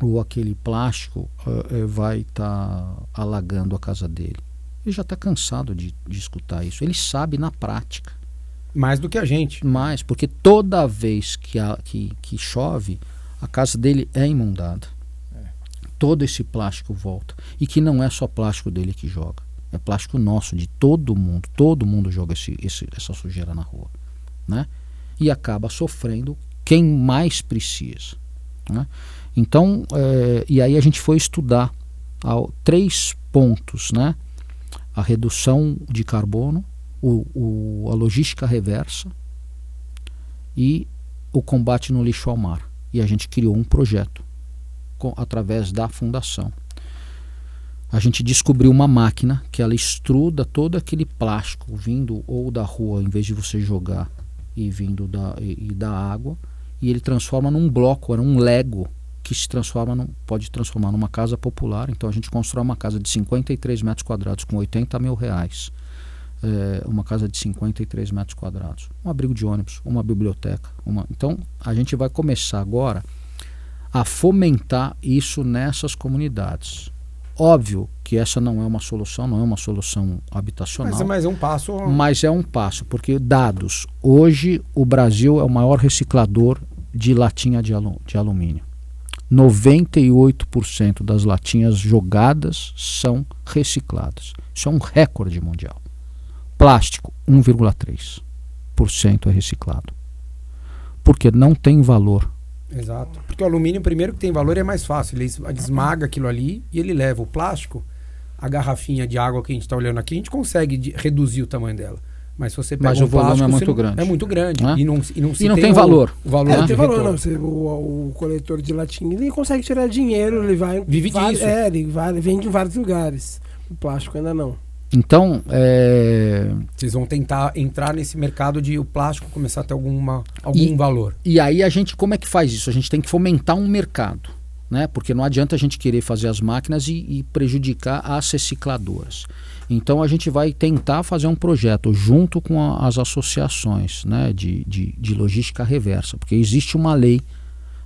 ou aquele plástico uh, vai estar tá alagando a casa dele. Ele já está cansado de, de escutar isso. Ele sabe na prática. Mais do que a gente. Mais, porque toda vez que, a, que, que chove, a casa dele é imundada. É. Todo esse plástico volta. E que não é só plástico dele que joga. É plástico nosso, de todo mundo. Todo mundo joga esse, esse, essa sujeira na rua. Né? E acaba sofrendo quem mais precisa. Né? Então, é, e aí a gente foi estudar ao, três pontos, né? A redução de carbono, o, o, a logística reversa e o combate no lixo ao mar. E a gente criou um projeto com, através da fundação a gente descobriu uma máquina que ela extruda todo aquele plástico vindo ou da rua, em vez de você jogar e vindo da, e, e da água, e ele transforma num bloco, era um Lego que se transforma num, pode transformar numa casa popular. Então a gente constrói uma casa de 53 metros quadrados com 80 mil reais. É, uma casa de 53 metros quadrados, um abrigo de ônibus, uma biblioteca. Uma... Então a gente vai começar agora a fomentar isso nessas comunidades. Óbvio que essa não é uma solução, não é uma solução habitacional. Mas, mas é um passo. Mas é um passo, porque dados. Hoje o Brasil é o maior reciclador de latinha de, alu de alumínio. 98% das latinhas jogadas são recicladas. Isso é um recorde mundial. Plástico, 1,3% é reciclado. Porque não tem valor Exato. Porque o alumínio, primeiro que tem valor, é mais fácil. Ele esmaga aquilo ali e ele leva o plástico, a garrafinha de água que a gente está olhando aqui, a gente consegue reduzir o tamanho dela. Mas se você pega Mas um o volume plástico, é muito não, grande. É muito grande. Né? E não, e não, e não tem, tem, valor. O, valor é, não tem valor, não. Você, o, o, coletor de latinha, ele consegue tirar dinheiro, ele vai... Vive disso. É, ele vai, vende em vários lugares. O plástico ainda não. Então, é... vocês vão tentar entrar nesse mercado de o plástico começar a ter alguma, algum e, valor. E aí a gente, como é que faz isso? A gente tem que fomentar um mercado, né? Porque não adianta a gente querer fazer as máquinas e, e prejudicar as recicladoras. Então a gente vai tentar fazer um projeto junto com a, as associações né, de, de, de, logística reversa, porque existe uma lei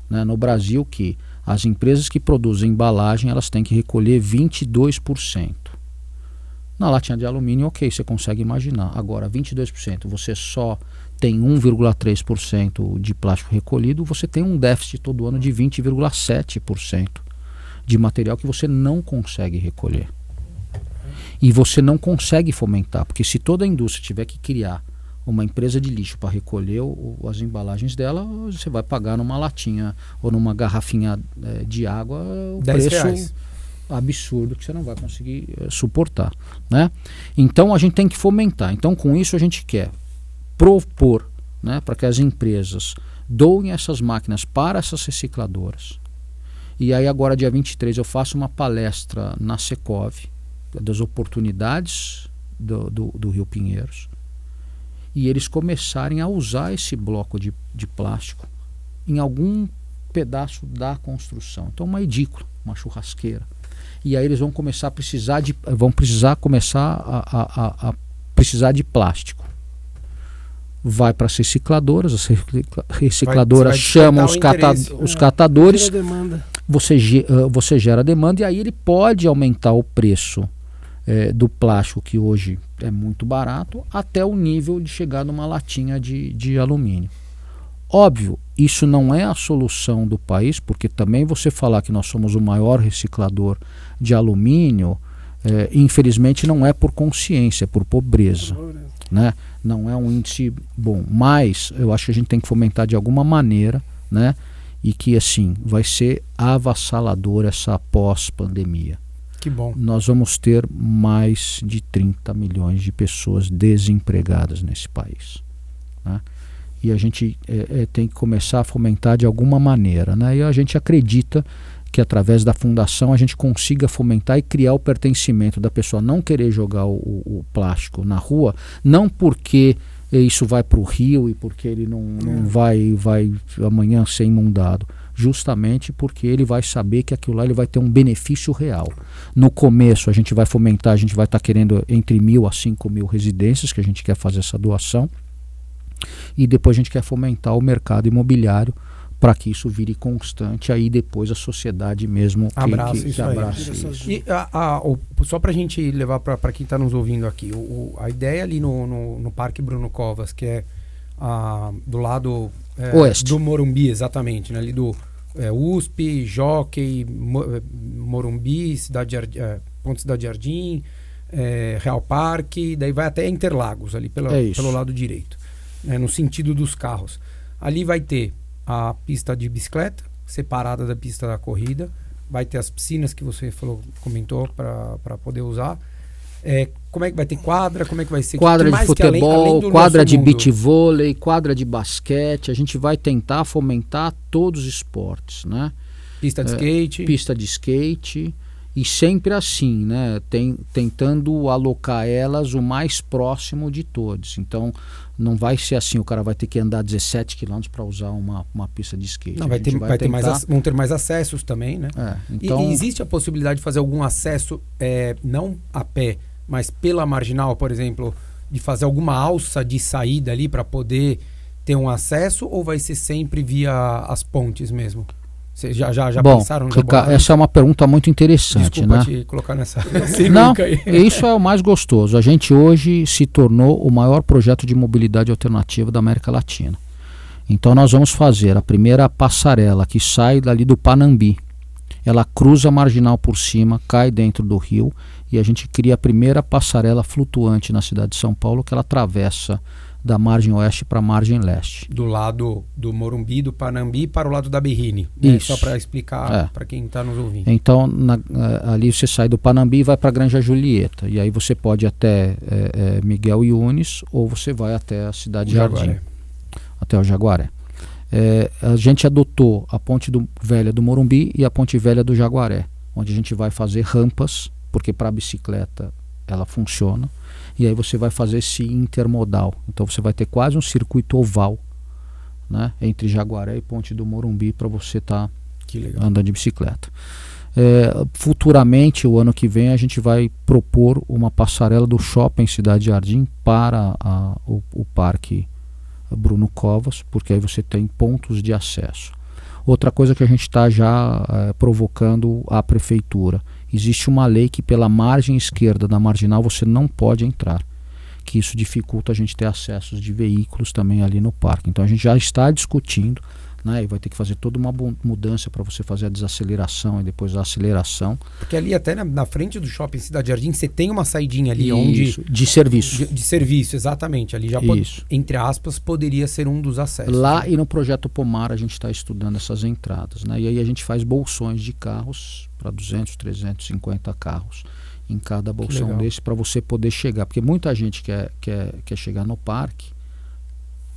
né, no Brasil que as empresas que produzem embalagem elas têm que recolher 22%. Na latinha de alumínio, ok, você consegue imaginar. Agora, 22%, você só tem 1,3% de plástico recolhido, você tem um déficit todo ano de 20,7% de material que você não consegue recolher. E você não consegue fomentar, porque se toda a indústria tiver que criar uma empresa de lixo para recolher o, as embalagens dela, você vai pagar numa latinha ou numa garrafinha é, de água o preço. Reais absurdo que você não vai conseguir uh, suportar, né? Então a gente tem que fomentar. Então com isso a gente quer propor, né, para que as empresas doem essas máquinas para essas recicladoras. E aí agora dia 23 eu faço uma palestra na Secov das oportunidades do, do, do Rio Pinheiros e eles começarem a usar esse bloco de, de plástico em algum pedaço da construção. Então uma edícula, uma churrasqueira, e aí eles vão começar a precisar de vão precisar começar a, a, a precisar de plástico. Vai para as recicladoras as recicladoras vai, chamam os, cata, os é, catadores você uh, você gera demanda e aí ele pode aumentar o preço é, do plástico que hoje é muito barato até o nível de chegar numa latinha de, de alumínio. Óbvio, isso não é a solução do país, porque também você falar que nós somos o maior reciclador de alumínio, é, infelizmente não é por consciência, é por pobreza. Né? Não é um índice bom. Mas eu acho que a gente tem que fomentar de alguma maneira, né? E que assim vai ser avassalador essa pós-pandemia. Que bom. nós vamos ter mais de 30 milhões de pessoas desempregadas nesse país. Né? E a gente é, é, tem que começar a fomentar de alguma maneira. Né? E a gente acredita que através da fundação a gente consiga fomentar e criar o pertencimento da pessoa não querer jogar o, o plástico na rua, não porque isso vai para o rio e porque ele não, não vai, vai amanhã ser inundado. Justamente porque ele vai saber que aquilo lá ele vai ter um benefício real. No começo a gente vai fomentar, a gente vai estar tá querendo entre mil a cinco mil residências que a gente quer fazer essa doação. E depois a gente quer fomentar o mercado imobiliário para que isso vire constante, aí depois a sociedade mesmo que, abraça que, que abraça isso. E a, a, o, só para a gente levar para quem está nos ouvindo aqui, o, a ideia ali no, no, no, Parque Bruno Covas, que é a, do lado é, Oeste. do Morumbi, exatamente, né, ali do é, USP, Jockey, é, Morumbi, Cidade é, Ponte Cidade Jardim, é, Real Parque, daí vai até Interlagos, ali pela, é pelo lado direito, né, no sentido dos carros. Ali vai ter a pista de bicicleta, separada da pista da corrida. Vai ter as piscinas que você falou, comentou para poder usar. É, como é que vai ter quadra? Como é que vai ser? Quadra de futebol, além, além quadra de beach vôlei, quadra de basquete. A gente vai tentar fomentar todos os esportes, né? Pista de é, skate. Pista de skate. E sempre assim, né? Tem, tentando alocar elas o mais próximo de todos. Então, não vai ser assim, o cara vai ter que andar 17 quilômetros para usar uma, uma pista de skate. Não, vai ter, vai, vai ter mais, vão ter mais acessos também, né? É, então... E, e, existe a possibilidade de fazer algum acesso, é, não a pé, mas pela marginal, por exemplo, de fazer alguma alça de saída ali para poder ter um acesso ou vai ser sempre via as pontes mesmo? Vocês já, já, já Bom, pensaram? Já essa é uma pergunta muito interessante. Desculpa né? te colocar nessa Não, isso é o mais gostoso. A gente hoje se tornou o maior projeto de mobilidade alternativa da América Latina. Então nós vamos fazer a primeira passarela que sai dali do Panambi. Ela cruza a marginal por cima, cai dentro do rio e a gente cria a primeira passarela flutuante na cidade de São Paulo que ela atravessa da margem oeste para a margem leste. Do lado do Morumbi, do Panambi para o lado da Berrine. Né? Isso. Só para explicar é. para quem está nos ouvindo. Então, na, eh, ali você sai do Panambi e vai para a Granja Julieta. E aí você pode até é, é, Miguel Yunes ou você vai até a cidade de Jardim. Até o Jaguaré. a gente adotou a ponte do, velha do Morumbi e a ponte velha do Jaguaré, onde a gente vai fazer rampas, porque para a bicicleta ela funciona e aí você vai fazer esse intermodal. Então você vai ter quase um circuito oval né, entre Jaguaré e Ponte do Morumbi para você estar tá andando de bicicleta. É, futuramente, o ano que vem, a gente vai propor uma passarela do shopping Cidade Jardim para a, o, o Parque Bruno Covas, porque aí você tem pontos de acesso. Outra coisa que a gente está já é, provocando a prefeitura existe uma lei que pela margem esquerda da marginal você não pode entrar. Que isso dificulta a gente ter acessos de veículos também ali no parque. Então a gente já está discutindo né? E vai ter que fazer toda uma mudança para você fazer a desaceleração e depois a aceleração. Porque ali até na, na, frente do shopping Cidade Jardim você tem uma saidinha ali Isso, onde de serviço. De, de, serviço, exatamente. Ali já pode, entre aspas poderia ser um dos acessos. Lá né? e no projeto Pomar a gente está estudando essas entradas, né? E aí a gente faz bolsões de carros para 200, 350 carros em cada bolsão desse para você poder chegar. Porque muita gente quer, quer, quer chegar no parque,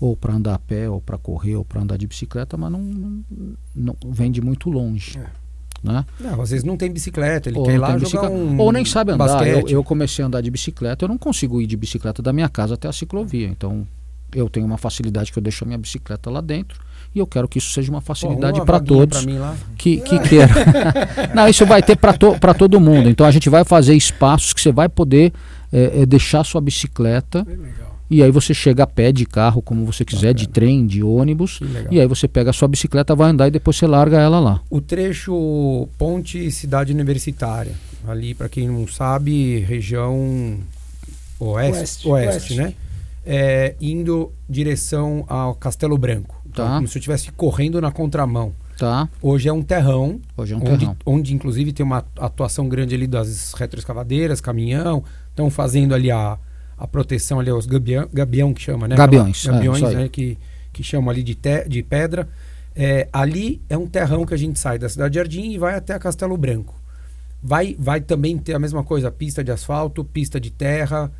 ou para andar a pé, ou para correr, ou para andar de bicicleta, mas não, não, não vem de muito longe. É. Né? Não, às vezes não tem bicicleta, ele ou quer ir lá jogar um Ou nem sabe andar. Eu, eu, comecei a andar de bicicleta, eu não consigo ir de bicicleta da minha casa até a ciclovia. Então eu tenho uma facilidade que eu deixo a minha bicicleta lá dentro e eu quero que isso seja uma facilidade para todos que, que queiram. Não, isso vai ter para to, todo mundo. Então a gente vai fazer espaços que você vai poder é, é, deixar sua bicicleta. E aí você chega a pé de carro, como você quiser, de trem, de ônibus. E aí você pega a sua bicicleta, vai andar e depois você larga ela lá. O trecho Ponte Cidade Universitária. Ali, para quem não sabe, região oeste, oeste, oeste, oeste. né? É, indo direção ao Castelo Branco. Tá. Como se eu estivesse correndo na contramão. Tá. Hoje é um terrão. Hoje é um onde, terrão. Onde, inclusive, tem uma atuação grande ali das retroescavadeiras, caminhão. Estão fazendo ali a, a proteção ali aos gabião, gabião que chama, né? Gabiões. gabiões, é, né? Que, que chamam ali de, te, de pedra. É, ali é um terrão que a gente sai da Cidade de Jardim e vai até a Castelo Branco. vai, vai também ter a mesma coisa, pista de asfalto, pista de terra.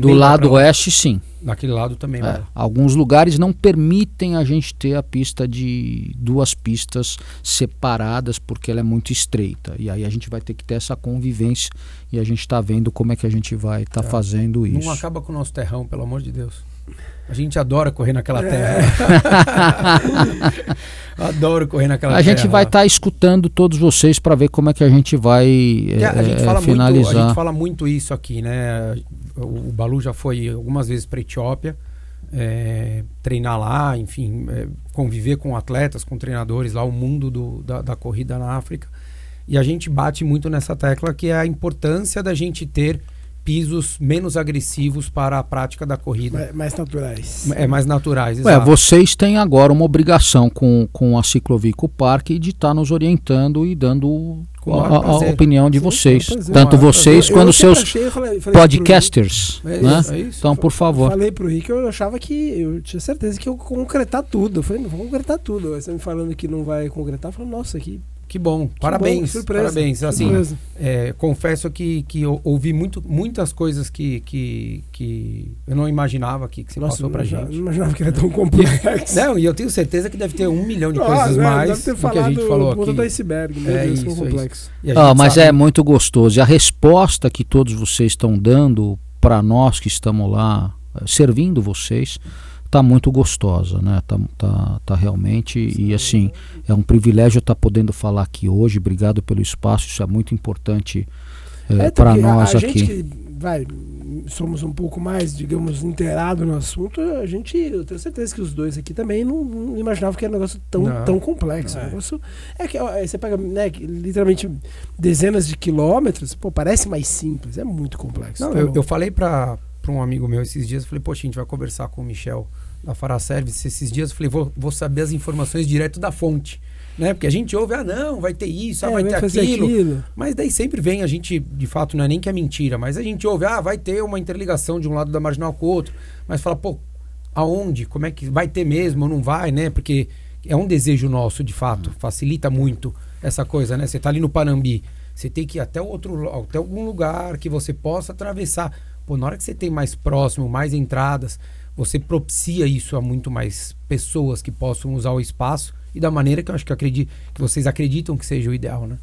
Do lado oeste, sim. Naquele lado também. É, alguns lugares não permitem a gente ter a pista de duas pistas separadas porque ela é muito estreita. E aí a gente vai ter que ter essa convivência e a gente está vendo como é que a gente vai estar tá é. fazendo isso. Não acaba com o nosso terrão, pelo amor de Deus. A gente adora correr naquela é. terra. Adoro correr naquela a terra. A gente vai estar tá escutando todos vocês para ver como é que a gente vai é, a gente fala finalizar. Muito, a gente fala muito isso aqui, né? O, o Balu já foi algumas vezes para Etiópia. É, treinar lá, enfim, é, conviver com atletas, com treinadores lá, o mundo do, da, da corrida na África. E a gente bate muito nessa tecla que é a importância da gente ter pisos menos agressivos para a prática da corrida. Mais naturais. É, mais naturais, Ué, vocês têm agora uma obrigação com, com a Ciclovico Parque de estar tá nos orientando e dando a, a, opinião de Sim, vocês. Tanto vocês quanto seus achei, falei, falei podcasters. É né? Isso, é isso. Então, por favor. Eu falei pro Rick, eu achava que. Eu tinha certeza que eu concretar tudo. Eu falei, não vou concretar tudo. Você me falando que não vai concretar, eu falei, nossa, que que bom, que parabéns, bom, surpresa, parabéns. Assim, surpresa. É, confesso que, que eu ouvi muito, muitas coisas que, que, que eu não imaginava que, que você Nossa, passou pra gente. Não imaginava que era tão complexo. não, e eu tenho certeza que deve ter um milhão de coisas mais deve ter do que a gente falou aqui. do iceberg, meu é Deus, isso, complexo. Ah, mas sabe... é muito gostoso. E a resposta que todos vocês estão dando para nós que estamos lá eh, servindo vocês tá muito gostosa, né? Tá, tá, tá realmente Sim. e assim é um privilégio estar tá podendo falar aqui hoje. Obrigado pelo espaço, isso é muito importante é, é para nós a, a aqui. Gente que, vai, somos um pouco mais, digamos, inteirados no assunto. A gente, eu tenho certeza que os dois aqui também não, não imaginavam que era um negócio tão, tão complexo. É. Um negócio, é que é, você pega, né, literalmente dezenas de quilômetros. Pô, parece mais simples, é muito complexo. Não, tá eu, eu falei para para um amigo meu esses dias, falei, poxa, a gente vai conversar com o Michel da Fará Service esses dias, falei, vou, vou saber as informações direto da fonte. Né? Porque a gente ouve, ah, não, vai ter isso, ah, é, vai ter aquilo. aquilo. Mas daí sempre vem, a gente, de fato, não é nem que é mentira, mas a gente ouve, ah, vai ter uma interligação de um lado da marginal com o outro. Mas fala, pô, aonde? Como é que vai ter mesmo ou não vai, né? Porque é um desejo nosso, de fato, facilita muito essa coisa, né? Você tá ali no Panambi, você tem que ir até outro até algum lugar que você possa atravessar. Pô, na hora que você tem mais próximo, mais entradas, você propicia isso a muito mais pessoas que possam usar o espaço e da maneira que eu acho que, eu acredito, que vocês acreditam que seja o ideal, né?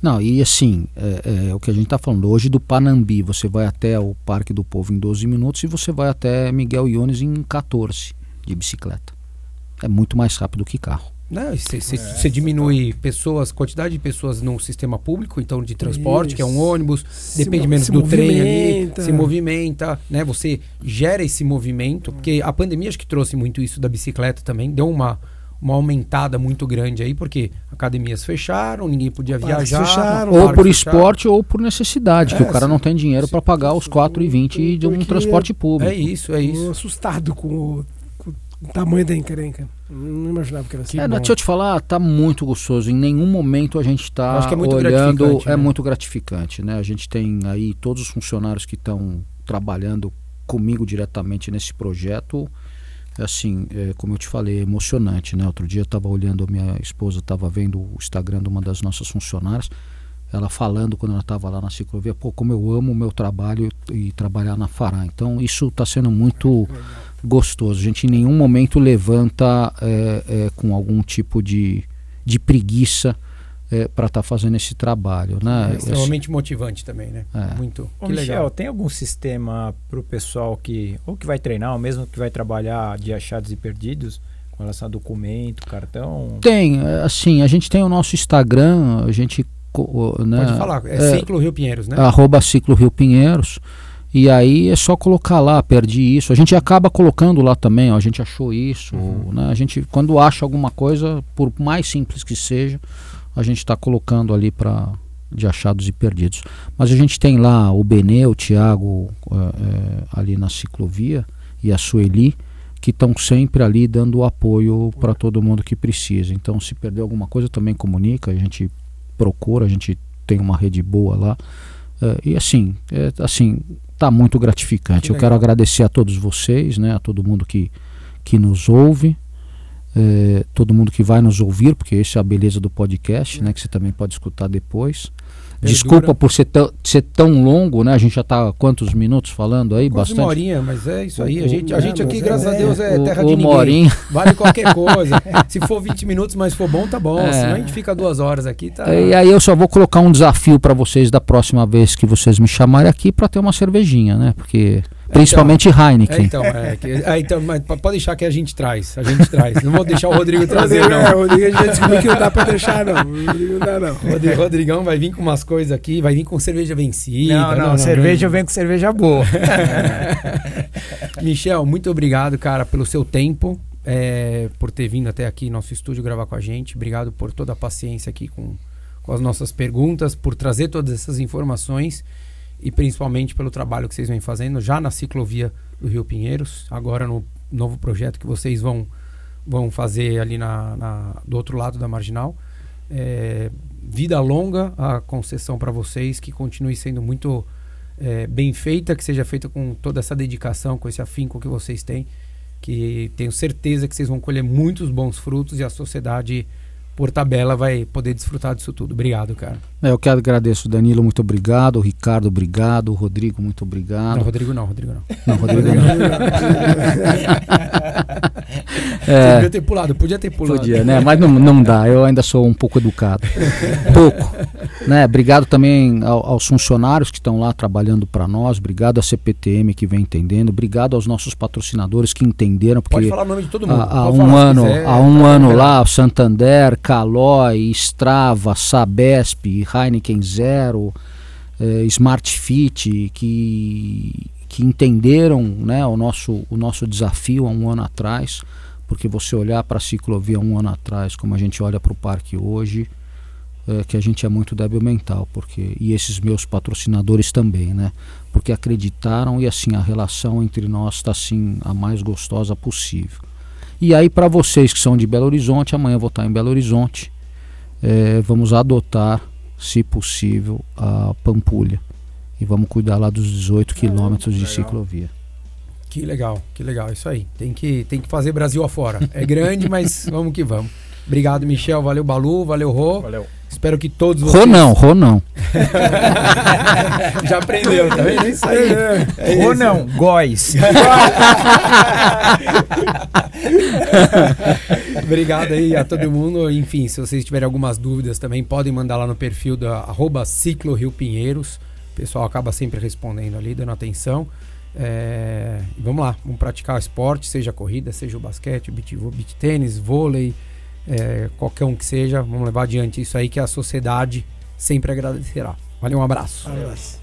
Não, e assim, é, é o que a gente está falando hoje do Panambi, você vai até o Parque do Povo em 12 minutos e você vai até Miguel Iones em 14 de bicicleta. É muito mais rápido que carro. Você é, diminui pessoas, quantidade de pessoas no sistema público, então de transporte, Isso. que é um ônibus, se depende menos do trem ali, se movimenta, né? Você gera esse movimento, porque a pandemia acho que trouxe muito isso da bicicleta também, deu uma, uma aumentada muito grande aí, porque academias fecharam, ninguém podia viajar. Fecharam, ou por esporte ou por necessidade, é, que o cara sim, não tem dinheiro para pagar os 4,20 de um transporte público. É isso, é isso. assustado com o o tamanho da encrenca. Não imaginava que era assim. É, deixa eu te falar, tá muito gostoso. Em nenhum momento a gente está é olhando. É né? muito gratificante, né? A gente tem aí todos os funcionários que estão trabalhando comigo diretamente nesse projeto. Assim, é, como eu te falei, é emocionante, né? Outro dia eu estava olhando, minha esposa estava vendo o Instagram de uma das nossas funcionárias ela falando quando ela estava lá na ciclovia, pô, como eu amo o meu trabalho e trabalhar na Fará. Então isso está sendo muito gostoso. A gente em nenhum momento levanta é, é, com algum tipo de, de preguiça é, para estar tá fazendo esse trabalho. Né? É extremamente motivante também, né? É. Muito. Ô, que Michel, legal. tem algum sistema para o pessoal que ou que vai treinar, ou mesmo que vai trabalhar de achados e perdidos? Com relação a documento, cartão? Tem, é, assim, a gente tem o nosso Instagram, a gente. Né, Pode falar, é, é Ciclo Rio Pinheiros, né? Arroba Ciclo Rio Pinheiros. E aí é só colocar lá, perdi isso. A gente acaba colocando lá também, ó, a gente achou isso. Uhum. Né? A gente, quando acha alguma coisa, por mais simples que seja, a gente está colocando ali para de achados e perdidos. Mas a gente tem lá o Benê, o Tiago é, é, ali na ciclovia e a Sueli, que estão sempre ali dando apoio para todo mundo que precisa. Então, se perder alguma coisa, também comunica, a gente procura, a gente tem uma rede boa lá. É, e assim, é, assim, está muito gratificante. Que Eu quero agradecer a todos vocês, né, a todo mundo que, que nos ouve, é, todo mundo que vai nos ouvir, porque essa é a beleza do podcast, é. né, que você também pode escutar depois. Desculpa por ser tão, ser tão longo, né? A gente já está quantos minutos falando aí? Quase Bastante. uma horinha, mas é isso aí. A gente, a É, gente aqui, mas graças é- a Deus, é o- terra o de ninguém. Morinho. Vale qualquer coisa. Se for 20 minutos, mas for bom, tá bom. É. Senão a gente fica duas horas aqui, tá? E aí eu só vou colocar um desafio para vocês da próxima vez que vocês me chamarem aqui para ter uma cervejinha, né? Porque principalmente É, Heineken. então, é, que- é, então, pode deixar que a gente traz. A gente traz. Não vou deixar o Rodrigo trazer, Rodrigo, é, não. Rodrigo, a gente já descobriu que não dá pra deixar, não. O Rodrigo não dá, não. Rodrigo, Rodrigão vai vir com umas coisas aqui, vai vir com cerveja vencida. Não, não, cerveja vem com cerveja boa. Michel, muito obrigado, cara, pelo seu tempo, é, por ter vindo até aqui nosso estúdio gravar com a gente. Obrigado por toda a paciência aqui com, com as nossas perguntas, por trazer todas essas informações e principalmente pelo trabalho que vocês vêm fazendo já na ciclovia do Rio Pinheiros, agora no novo projeto que vocês vão, vão fazer ali na, na- do outro lado da marginal. É, vida longa a concessão para vocês, que continue sendo muito é, bem feita, que seja feita com toda essa dedicação, com esse afinco que vocês têm, que tenho certeza que vocês vão colher muitos bons frutos e a sociedade, por tabela, vai poder desfrutar disso tudo. Obrigado, cara. É, Eu que agradeço, Danilo, muito obrigado. Ricardo, obrigado. Rodrigo, muito Não, obrigado. Rodrigo não, Rodrigo não. Não, Rodrigo não. É, devia ter pulado, podia ter pulado. podia, né? Mas não, não dá. Eu ainda sou um pouco educado. Pouco. Né? Obrigado também ao- aos funcionários que estão lá trabalhando para nós. Obrigado à CPTM que vem entendendo. Obrigado aos nossos patrocinadores que entenderam. Porque Pode falar o nome de todo mundo. há, há um ano, quiser, há um tá ano lá, Santander, Calói, Strava, Sabesp, Heineken Zero, eh, Smart Fit, que, que entenderam né, o, nosso, o nosso desafio há um ano atrás, porque você olhar para a ciclovia um ano atrás, como a gente olha para o parque hoje, é que a gente é muito débil mental, porque e esses meus patrocinadores também, né? Porque acreditaram e assim a relação entre nós está assim a mais gostosa possível. E aí para vocês que são de Belo Horizonte, amanhã eu vou estar em Belo Horizonte, é, vamos adotar, se possível, a Pampulha e vamos cuidar lá dos 18 quilômetros de ciclovia. Que legal, que legal, isso aí. Tem que, tem que fazer Brasil afora. É grande, mas vamos que vamos. Obrigado, Michel. Valeu, Balu. Valeu, Rô. Valeu. Espero que todos vocês. Rô não, Rô não. Já aprendeu, tá vendo? É isso aí. É isso. não, góis. Obrigado aí a todo mundo. Enfim, se vocês tiverem algumas dúvidas também, podem mandar lá no perfil da arroba Ciclo Rio Pinheiros. O pessoal acaba sempre respondendo ali, dando atenção. É, vamos lá, vamos praticar esporte, seja corrida, seja o basquete, o beach, o tênis, vôlei, é, qualquer um que seja. Vamos levar adiante isso aí que a sociedade sempre agradecerá. Valeu, um abraço. Abraço.